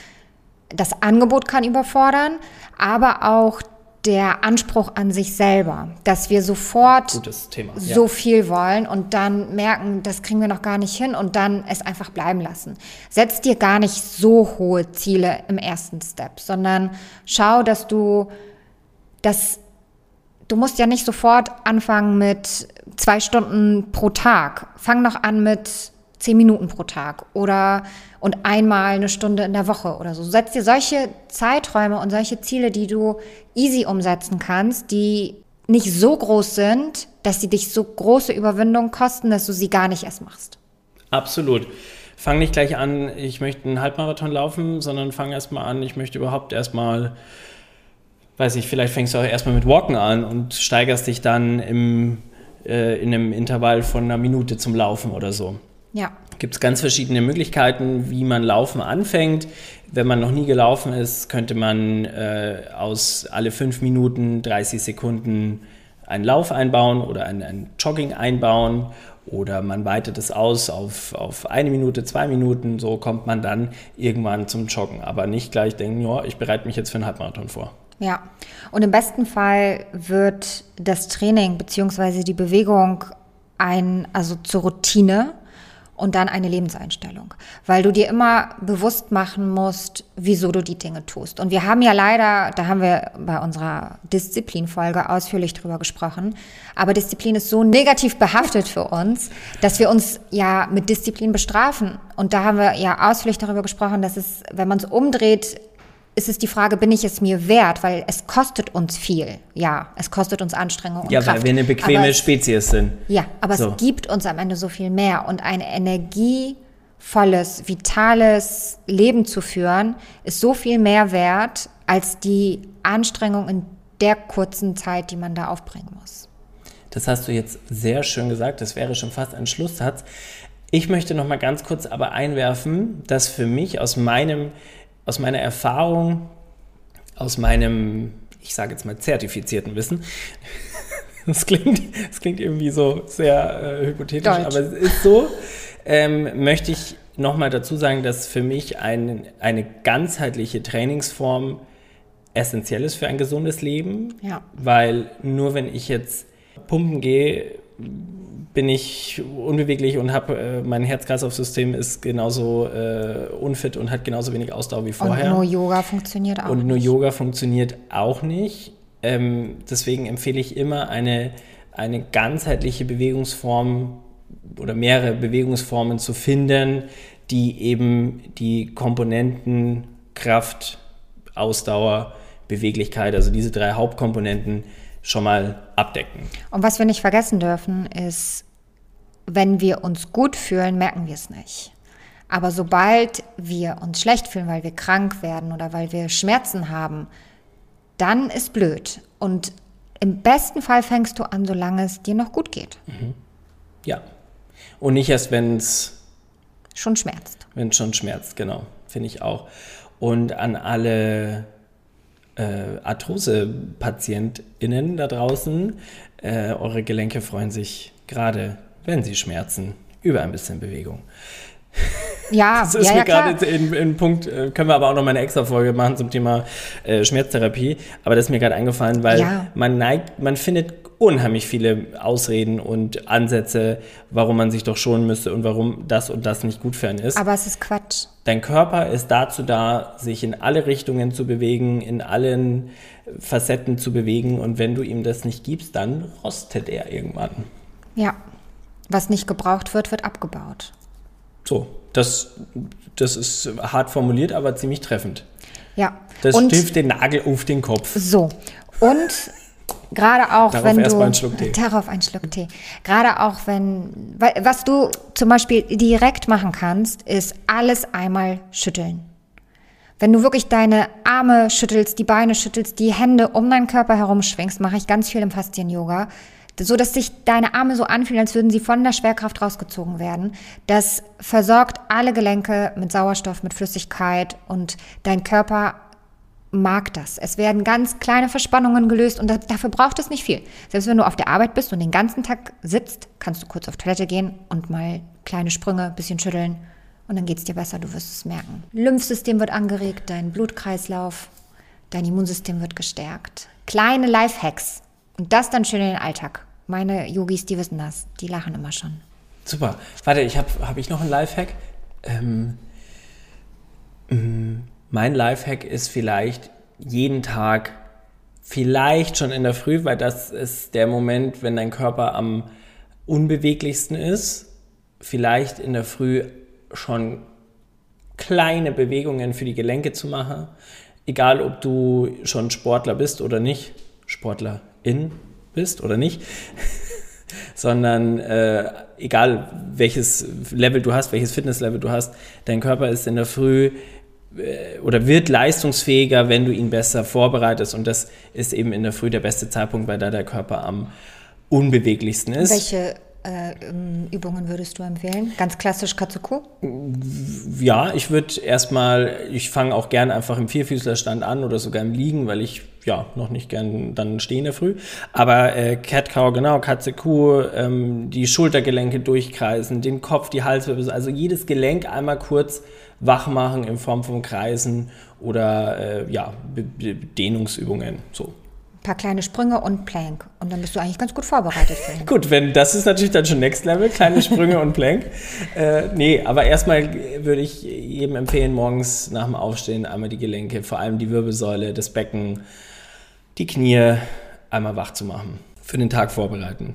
das Angebot kann überfordern, aber auch der Anspruch an sich selber, dass wir sofort Thema, so viel wollen und dann merken, das kriegen wir noch gar nicht hin und dann es einfach bleiben lassen. Setz dir gar nicht so hohe Ziele im ersten Step, sondern schau, dass du das, du musst ja nicht sofort anfangen mit zwei Stunden pro Tag. Fang noch an mit zehn Minuten pro Tag oder und einmal eine Stunde in der Woche oder so. Setz dir solche Zeiträume und solche Ziele, die du easy umsetzen kannst, die nicht so groß sind, dass sie dich so große Überwindung kosten, dass du sie gar nicht erst machst. Absolut. Fang nicht gleich an, ich möchte einen Halbmarathon laufen, sondern fang erstmal an, ich möchte überhaupt erstmal, weiß ich, vielleicht fängst du auch erstmal mit Walken an und steigerst dich dann im, äh, in einem Intervall von einer Minute zum Laufen oder so. Ja. Gibt es ganz verschiedene Möglichkeiten, wie man Laufen anfängt. Wenn man noch nie gelaufen ist, könnte man äh, aus alle fünf Minuten 30 Sekunden einen Lauf einbauen oder ein, ein Jogging einbauen oder man weitet es aus auf, auf eine Minute, zwei Minuten, so kommt man dann irgendwann zum Joggen. Aber nicht gleich denken, ja, ich bereite mich jetzt für einen Halbmarathon vor. Ja, und im besten Fall wird das Training bzw. die Bewegung ein, also zur Routine und dann eine Lebenseinstellung, weil du dir immer bewusst machen musst, wieso du die Dinge tust. Und wir haben ja leider, da haben wir bei unserer Disziplinfolge ausführlich drüber gesprochen, aber Disziplin ist so negativ behaftet für uns, dass wir uns ja mit Disziplin bestrafen. Und da haben wir ja ausführlich darüber gesprochen, dass es, wenn man es umdreht, ist es die Frage, bin ich es mir wert? Weil es kostet uns viel. Ja, es kostet uns Anstrengung und Ja, Kraft. weil wir eine bequeme es, Spezies sind. Ja, aber so. es gibt uns am Ende so viel mehr. Und ein energievolles, vitales Leben zu führen, ist so viel mehr wert als die Anstrengung in der kurzen Zeit, die man da aufbringen muss. Das hast du jetzt sehr schön gesagt. Das wäre schon fast ein Schlusssatz. Ich möchte noch mal ganz kurz aber einwerfen, dass für mich aus meinem aus meiner Erfahrung, aus meinem, ich sage jetzt mal, zertifizierten Wissen, [LAUGHS] das klingt, das klingt irgendwie so sehr äh, hypothetisch, Deutsch. aber es ist so, ähm, möchte ich nochmal dazu sagen, dass für mich ein, eine ganzheitliche Trainingsform essentiell ist für ein gesundes Leben. Ja. Weil nur wenn ich jetzt pumpen gehe, bin ich unbeweglich und habe äh, mein Herz-Kreislauf-System ist genauso äh, unfit und hat genauso wenig Ausdauer wie vorher. Und nur Yoga funktioniert auch Und nur nicht. Yoga funktioniert auch nicht. Ähm, deswegen empfehle ich immer eine, eine ganzheitliche Bewegungsform oder mehrere Bewegungsformen zu finden, die eben die Komponenten Kraft, Ausdauer, Beweglichkeit, also diese drei Hauptkomponenten schon mal abdecken. Und was wir nicht vergessen dürfen, ist, wenn wir uns gut fühlen, merken wir es nicht. Aber sobald wir uns schlecht fühlen, weil wir krank werden oder weil wir Schmerzen haben, dann ist blöd. Und Im besten Fall fängst du an, solange es dir noch gut geht. Ja. Und nicht erst, wenn es Schon schmerzt. wenn es schon schmerzt, genau. Finde ich auch. Und an alle äh, Arthrose-PatientInnen da draußen, äh, eure Gelenke freuen sich gerade, wenn sie schmerzen, über ein bisschen Bewegung. Ja, [LAUGHS] Das ist ja, mir ja, gerade in, in Punkt, äh, können wir aber auch noch mal eine extra Folge machen zum Thema äh, Schmerztherapie. Aber das ist mir gerade eingefallen, weil Ja. man neigt, man findet unheimlich viele Ausreden und Ansätze, warum man sich doch schonen müsste und warum das und das nicht gut für einen ist. Aber es ist Quatsch. Dein Körper ist dazu da, sich in alle Richtungen zu bewegen, in allen Facetten zu bewegen. Und wenn du ihm das nicht gibst, dann rostet er irgendwann. Ja. Was nicht gebraucht wird, wird abgebaut. So, das, das ist hart formuliert, aber ziemlich treffend. Ja. Das Und trifft den Nagel auf den Kopf. So. Und gerade auch, Darauf wenn du. mal einen Schluck Tee. Darauf einen Schluck Tee. Gerade auch, wenn. Was du zum Beispiel direkt machen kannst, ist alles einmal schütteln. Wenn du wirklich deine Arme schüttelst, die Beine schüttelst, die Hände um deinen Körper herum schwingst, mache ich ganz viel im Faszien-Yoga, so dass sich deine Arme so anfühlen, als würden sie von der Schwerkraft rausgezogen werden. Das versorgt alle Gelenke mit Sauerstoff, mit Flüssigkeit und dein Körper mag das. Es werden ganz kleine Verspannungen gelöst und da, dafür braucht es nicht viel. Selbst wenn du auf der Arbeit bist und den ganzen Tag sitzt, kannst du kurz auf Toilette gehen und mal kleine Sprünge, bisschen schütteln und dann geht's dir besser, du wirst es merken. Lymphsystem wird angeregt, dein Blutkreislauf, dein Immunsystem wird gestärkt. Kleine Lifehacks und das dann schön in den Alltag. Meine Yogis, die wissen das, die lachen immer schon. Super. Warte, ich habe hab ich noch einen Lifehack? Ähm, mm, mein Lifehack ist vielleicht jeden Tag, vielleicht schon in der Früh, weil das ist der Moment, wenn dein Körper am unbeweglichsten ist, vielleicht in der Früh schon kleine Bewegungen für die Gelenke zu machen. Egal, ob du schon Sportler bist oder nicht, Sportlerin bist oder nicht, [LAUGHS] sondern äh, egal welches Level du hast, welches Fitnesslevel du hast, dein Körper ist in der Früh oder wird leistungsfähiger, wenn du ihn besser vorbereitest und das ist eben in der Früh der beste Zeitpunkt, weil da der Körper am unbeweglichsten ist. Welche äh, ähm, Übungen würdest du empfehlen? Ganz klassisch Katsuku? Ja, ich würde erstmal, ich fange auch gern einfach im Vierfüßlerstand an oder sogar im Liegen, weil ich ja noch nicht gern dann stehe in der Früh. Aber äh, Cat-Cow, genau, Katze-Kuh, ähm, die Schultergelenke durchkreisen, den Kopf, die Halswirbel, also jedes Gelenk einmal kurz wach machen in Form von Kreisen oder äh, ja, Dehnungsübungen. So. Ein paar kleine Sprünge und Plank. Und dann bist du eigentlich ganz gut vorbereitet für ihn. [LAUGHS] Gut, wenn das ist natürlich dann schon Next Level, kleine Sprünge und Plank. Äh, nee, aber erstmal würde ich jedem empfehlen, morgens nach dem Aufstehen einmal die Gelenke, vor allem die Wirbelsäule, das Becken, die Knie einmal wach zu machen. Für den Tag vorbereiten.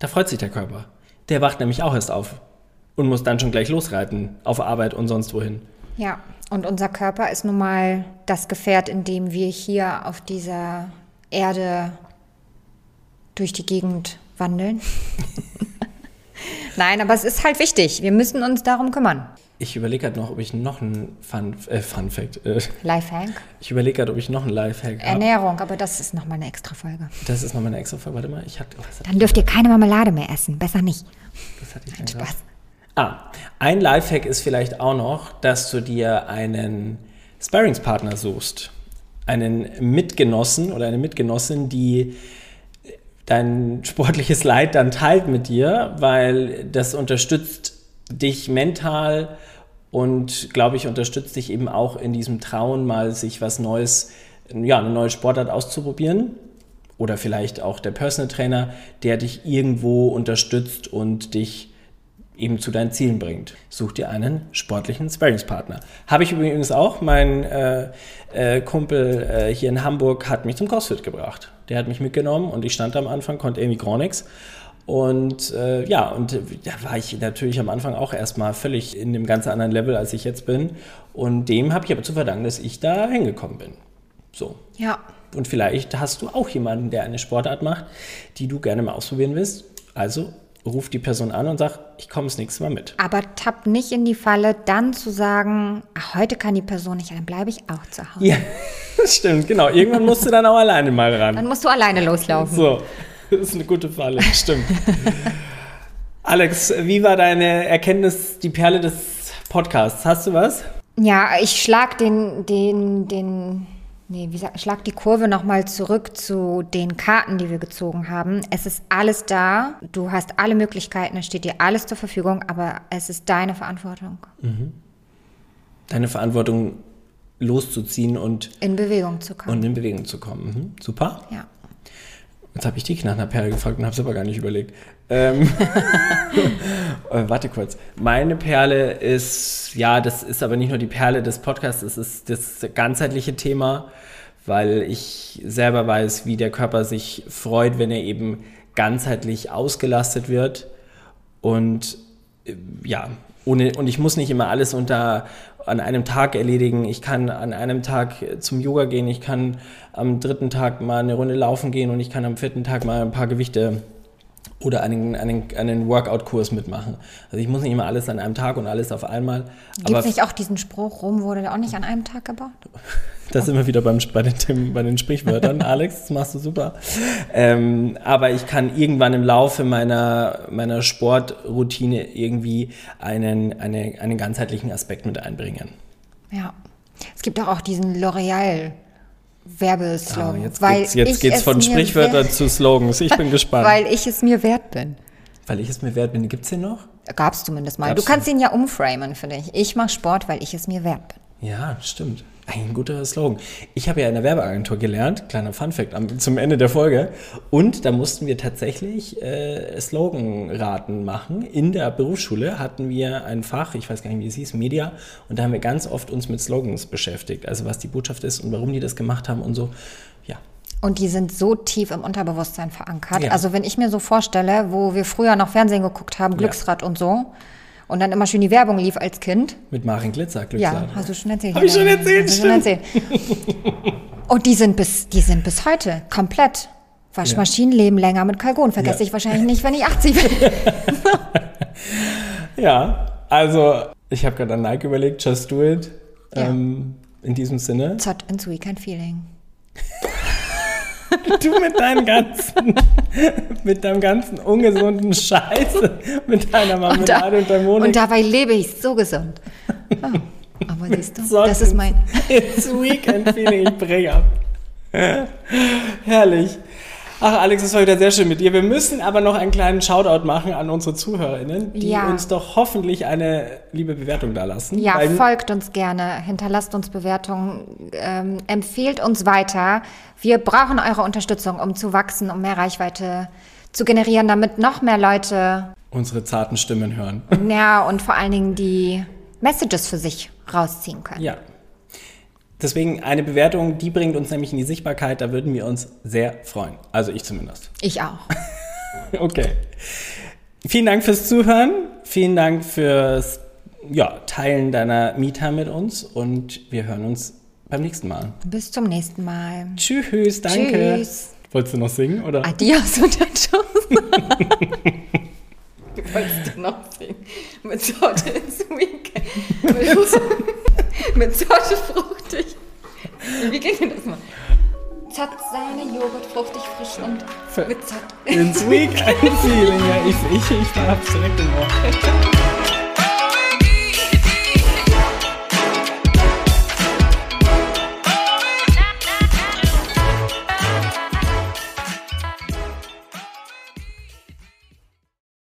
Da freut sich der Körper. Der wacht nämlich auch erst auf und muss dann schon gleich losreiten auf Arbeit und sonst wohin. Ja, und unser Körper ist nun mal das Gefährt, in dem wir hier auf dieser Erde durch die Gegend wandeln. [LAUGHS] Nein, aber es ist halt wichtig. Wir müssen uns darum kümmern. Ich überlege gerade noch, ob ich noch einen Fun, äh, Fun Fact, äh, Lifehack. ich überlege gerade, ob ich noch einen Lifehack habe. Ernährung, aber das ist nochmal eine extra Folge. Das ist nochmal eine extra Folge. Warte mal, ich hatte, Dann dürft ihr keine Marmelade mehr essen. Besser nicht. was hatte ich denn Spaß. Ah, ein Lifehack ist vielleicht auch noch, dass du dir einen Sparringspartner suchst. Einen Mitgenossen oder eine Mitgenossin, die dein sportliches Leid dann teilt mit dir, weil das unterstützt dich mental und, glaube ich, unterstützt dich eben auch in diesem Trauen, mal sich was Neues, ja, eine neue Sportart auszuprobieren. Oder vielleicht auch der Personal Trainer, der dich irgendwo unterstützt und dich eben zu deinen Zielen bringt. Such dir einen sportlichen Sparringspartner. Habe ich übrigens auch. Mein äh, äh, Kumpel äh, hier in Hamburg hat mich zum CrossFit gebracht. Der hat mich mitgenommen und ich stand am Anfang, konnte irgendwie gar nichts. Und äh, ja, und äh, da war ich natürlich am Anfang auch erstmal völlig in einem ganz anderen Level, als ich jetzt bin. Und dem habe ich aber zu verdanken, dass ich da hingekommen bin. So. Ja. Und vielleicht hast du auch jemanden, der eine Sportart macht, die du gerne mal ausprobieren willst. Also ruf die Person an und sag, ich komme das nächste Mal mit. Aber tapp nicht in die Falle, dann zu sagen, ach, heute kann die Person nicht, dann bleibe ich auch zu Hause. Ja, [LAUGHS] das stimmt, genau. Irgendwann musst du dann auch alleine mal ran. Dann musst du alleine loslaufen. So, [LAUGHS] das ist eine gute Falle, stimmt. [LAUGHS] Alex, wie war deine Erkenntnis, die Perle des Podcasts? Hast du was? Ja, ich schlag den, den, den, nee, wie sagt, schlag die Kurve nochmal zurück zu den Karten, die wir gezogen haben. Es ist alles da. Du hast alle Möglichkeiten, es steht dir alles zur Verfügung, aber es ist deine Verantwortung. Deine Verantwortung loszuziehen und, In Bewegung zu kommen. und in Bewegung zu kommen. Mhm. Super. ja. Jetzt habe ich dich nach einer Perle gefragt und habe es aber gar nicht überlegt. Ähm, [LAUGHS] äh, warte kurz. Meine Perle ist, ja, das ist aber nicht nur die Perle des Podcasts, es ist das ganzheitliche Thema, weil ich selber weiß, wie der Körper sich freut, wenn er eben ganzheitlich ausgelastet wird. Und äh, ja, ohne, und ich muss nicht immer alles unter an einem Tag erledigen. Ich kann an einem Tag zum Yoga gehen, ich kann am dritten Tag mal eine Runde laufen gehen und ich kann am vierten Tag mal ein paar Gewichte oder einen, einen, einen Workout-Kurs mitmachen. Also ich muss nicht immer alles an einem Tag und alles auf einmal. Gibt es nicht auch diesen Spruch, Rom wurde auch nicht an einem Tag gebaut? Da sind wir wieder beim, bei, den, bei den Sprichwörtern. [LAUGHS] Alex, das machst du super. Ähm, aber ich kann irgendwann im Laufe meiner, meiner Sportroutine irgendwie einen, eine, einen ganzheitlichen Aspekt mit einbringen. Ja. Es gibt doch auch diesen L'Oreal Werbeslogan. Ah, jetzt weil geht's, jetzt geht's es von Sprichwörtern zu Slogans. Ich bin [LAUGHS] gespannt. Weil ich es mir wert bin. Weil ich es mir wert bin. Gibt's den noch? Gab es zumindest mal. Gab's du kannst ihn ja umframen, finde ich. Ich mache Sport, weil ich es mir wert bin. Ja, stimmt. Ein guter Slogan. Ich habe ja in der Werbeagentur gelernt, kleiner Funfact am, zum Ende der Folge. Und da mussten wir tatsächlich äh, Sloganraten machen. In der Berufsschule hatten wir ein Fach, ich weiß gar nicht, wie es hieß, Media. Und da haben wir ganz oft uns mit Slogans beschäftigt. Also was die Botschaft ist und warum die das gemacht haben und so. Ja, Und die sind so tief im Unterbewusstsein verankert. Ja. Also wenn ich mir so vorstelle, wo wir früher noch Fernsehen geguckt haben, Glücksrad und so, und dann immer schön die Werbung lief als Kind. mit Marin Glitzer, Ja, Glücksladen. hast du schon erzählt. Hab ich schon erzählt, Hast schon erzählt. Und die sind bis, die sind bis heute komplett. Waschmaschinen leben länger mit Kalgon. Vergesse Ja. ich wahrscheinlich nicht, wenn ich 80 bin. [LAUGHS] Ja, also ich habe gerade an Nike überlegt, just do it. Ja. Ähm, in diesem Sinne. Zott ins Weekend Feeling. [LAUGHS] Du mit deinen ganzen, [LAUGHS] mit deinem ganzen ungesunden Scheiß, mit deiner Marmelade und, deinem Honig. und dabei lebe ich so gesund. Ja, aber siehst du, Zott das ist mein. [LAUGHS] ins Weekend Feeling, ich brech ab. [LAUGHS] Herrlich. Ach, Alex, es war wieder sehr schön mit dir. Wir müssen aber noch einen kleinen Shoutout machen an unsere ZuhörerInnen, die Ja. uns doch hoffentlich eine liebe Bewertung da lassen. Ja, Weil- folgt uns gerne, hinterlasst uns Bewertungen, ähm, empfehlt uns weiter. Wir brauchen eure Unterstützung, um zu wachsen, um mehr Reichweite zu generieren, damit noch mehr Leute, unsere zarten Stimmen hören. ja, und vor allen Dingen die Messages für sich rausziehen können. Ja. Deswegen eine Bewertung, die bringt uns nämlich in die Sichtbarkeit, da würden wir uns sehr freuen. Also ich zumindest. Ich auch. [LAUGHS] Okay. Vielen Dank fürs Zuhören. Vielen Dank fürs ja, Teilen deiner Mieter mit uns und wir hören uns beim nächsten Mal. Bis zum nächsten Mal. Tschüss, danke. Tschüss. Wolltest du noch singen oder? Adios [LAUGHS] und Tschüss. [LAUGHS] Wolltest du noch singen? Mit Sorte ins Weekend. Mit, mit Sorte fruchtig. Wie ging denn das mal? Zott, Sahne, Joghurt, fruchtig, frisch und mit Zott. Ins Weekend Feeling. Ja, ich, ich, ich hab's direkt im Ohr.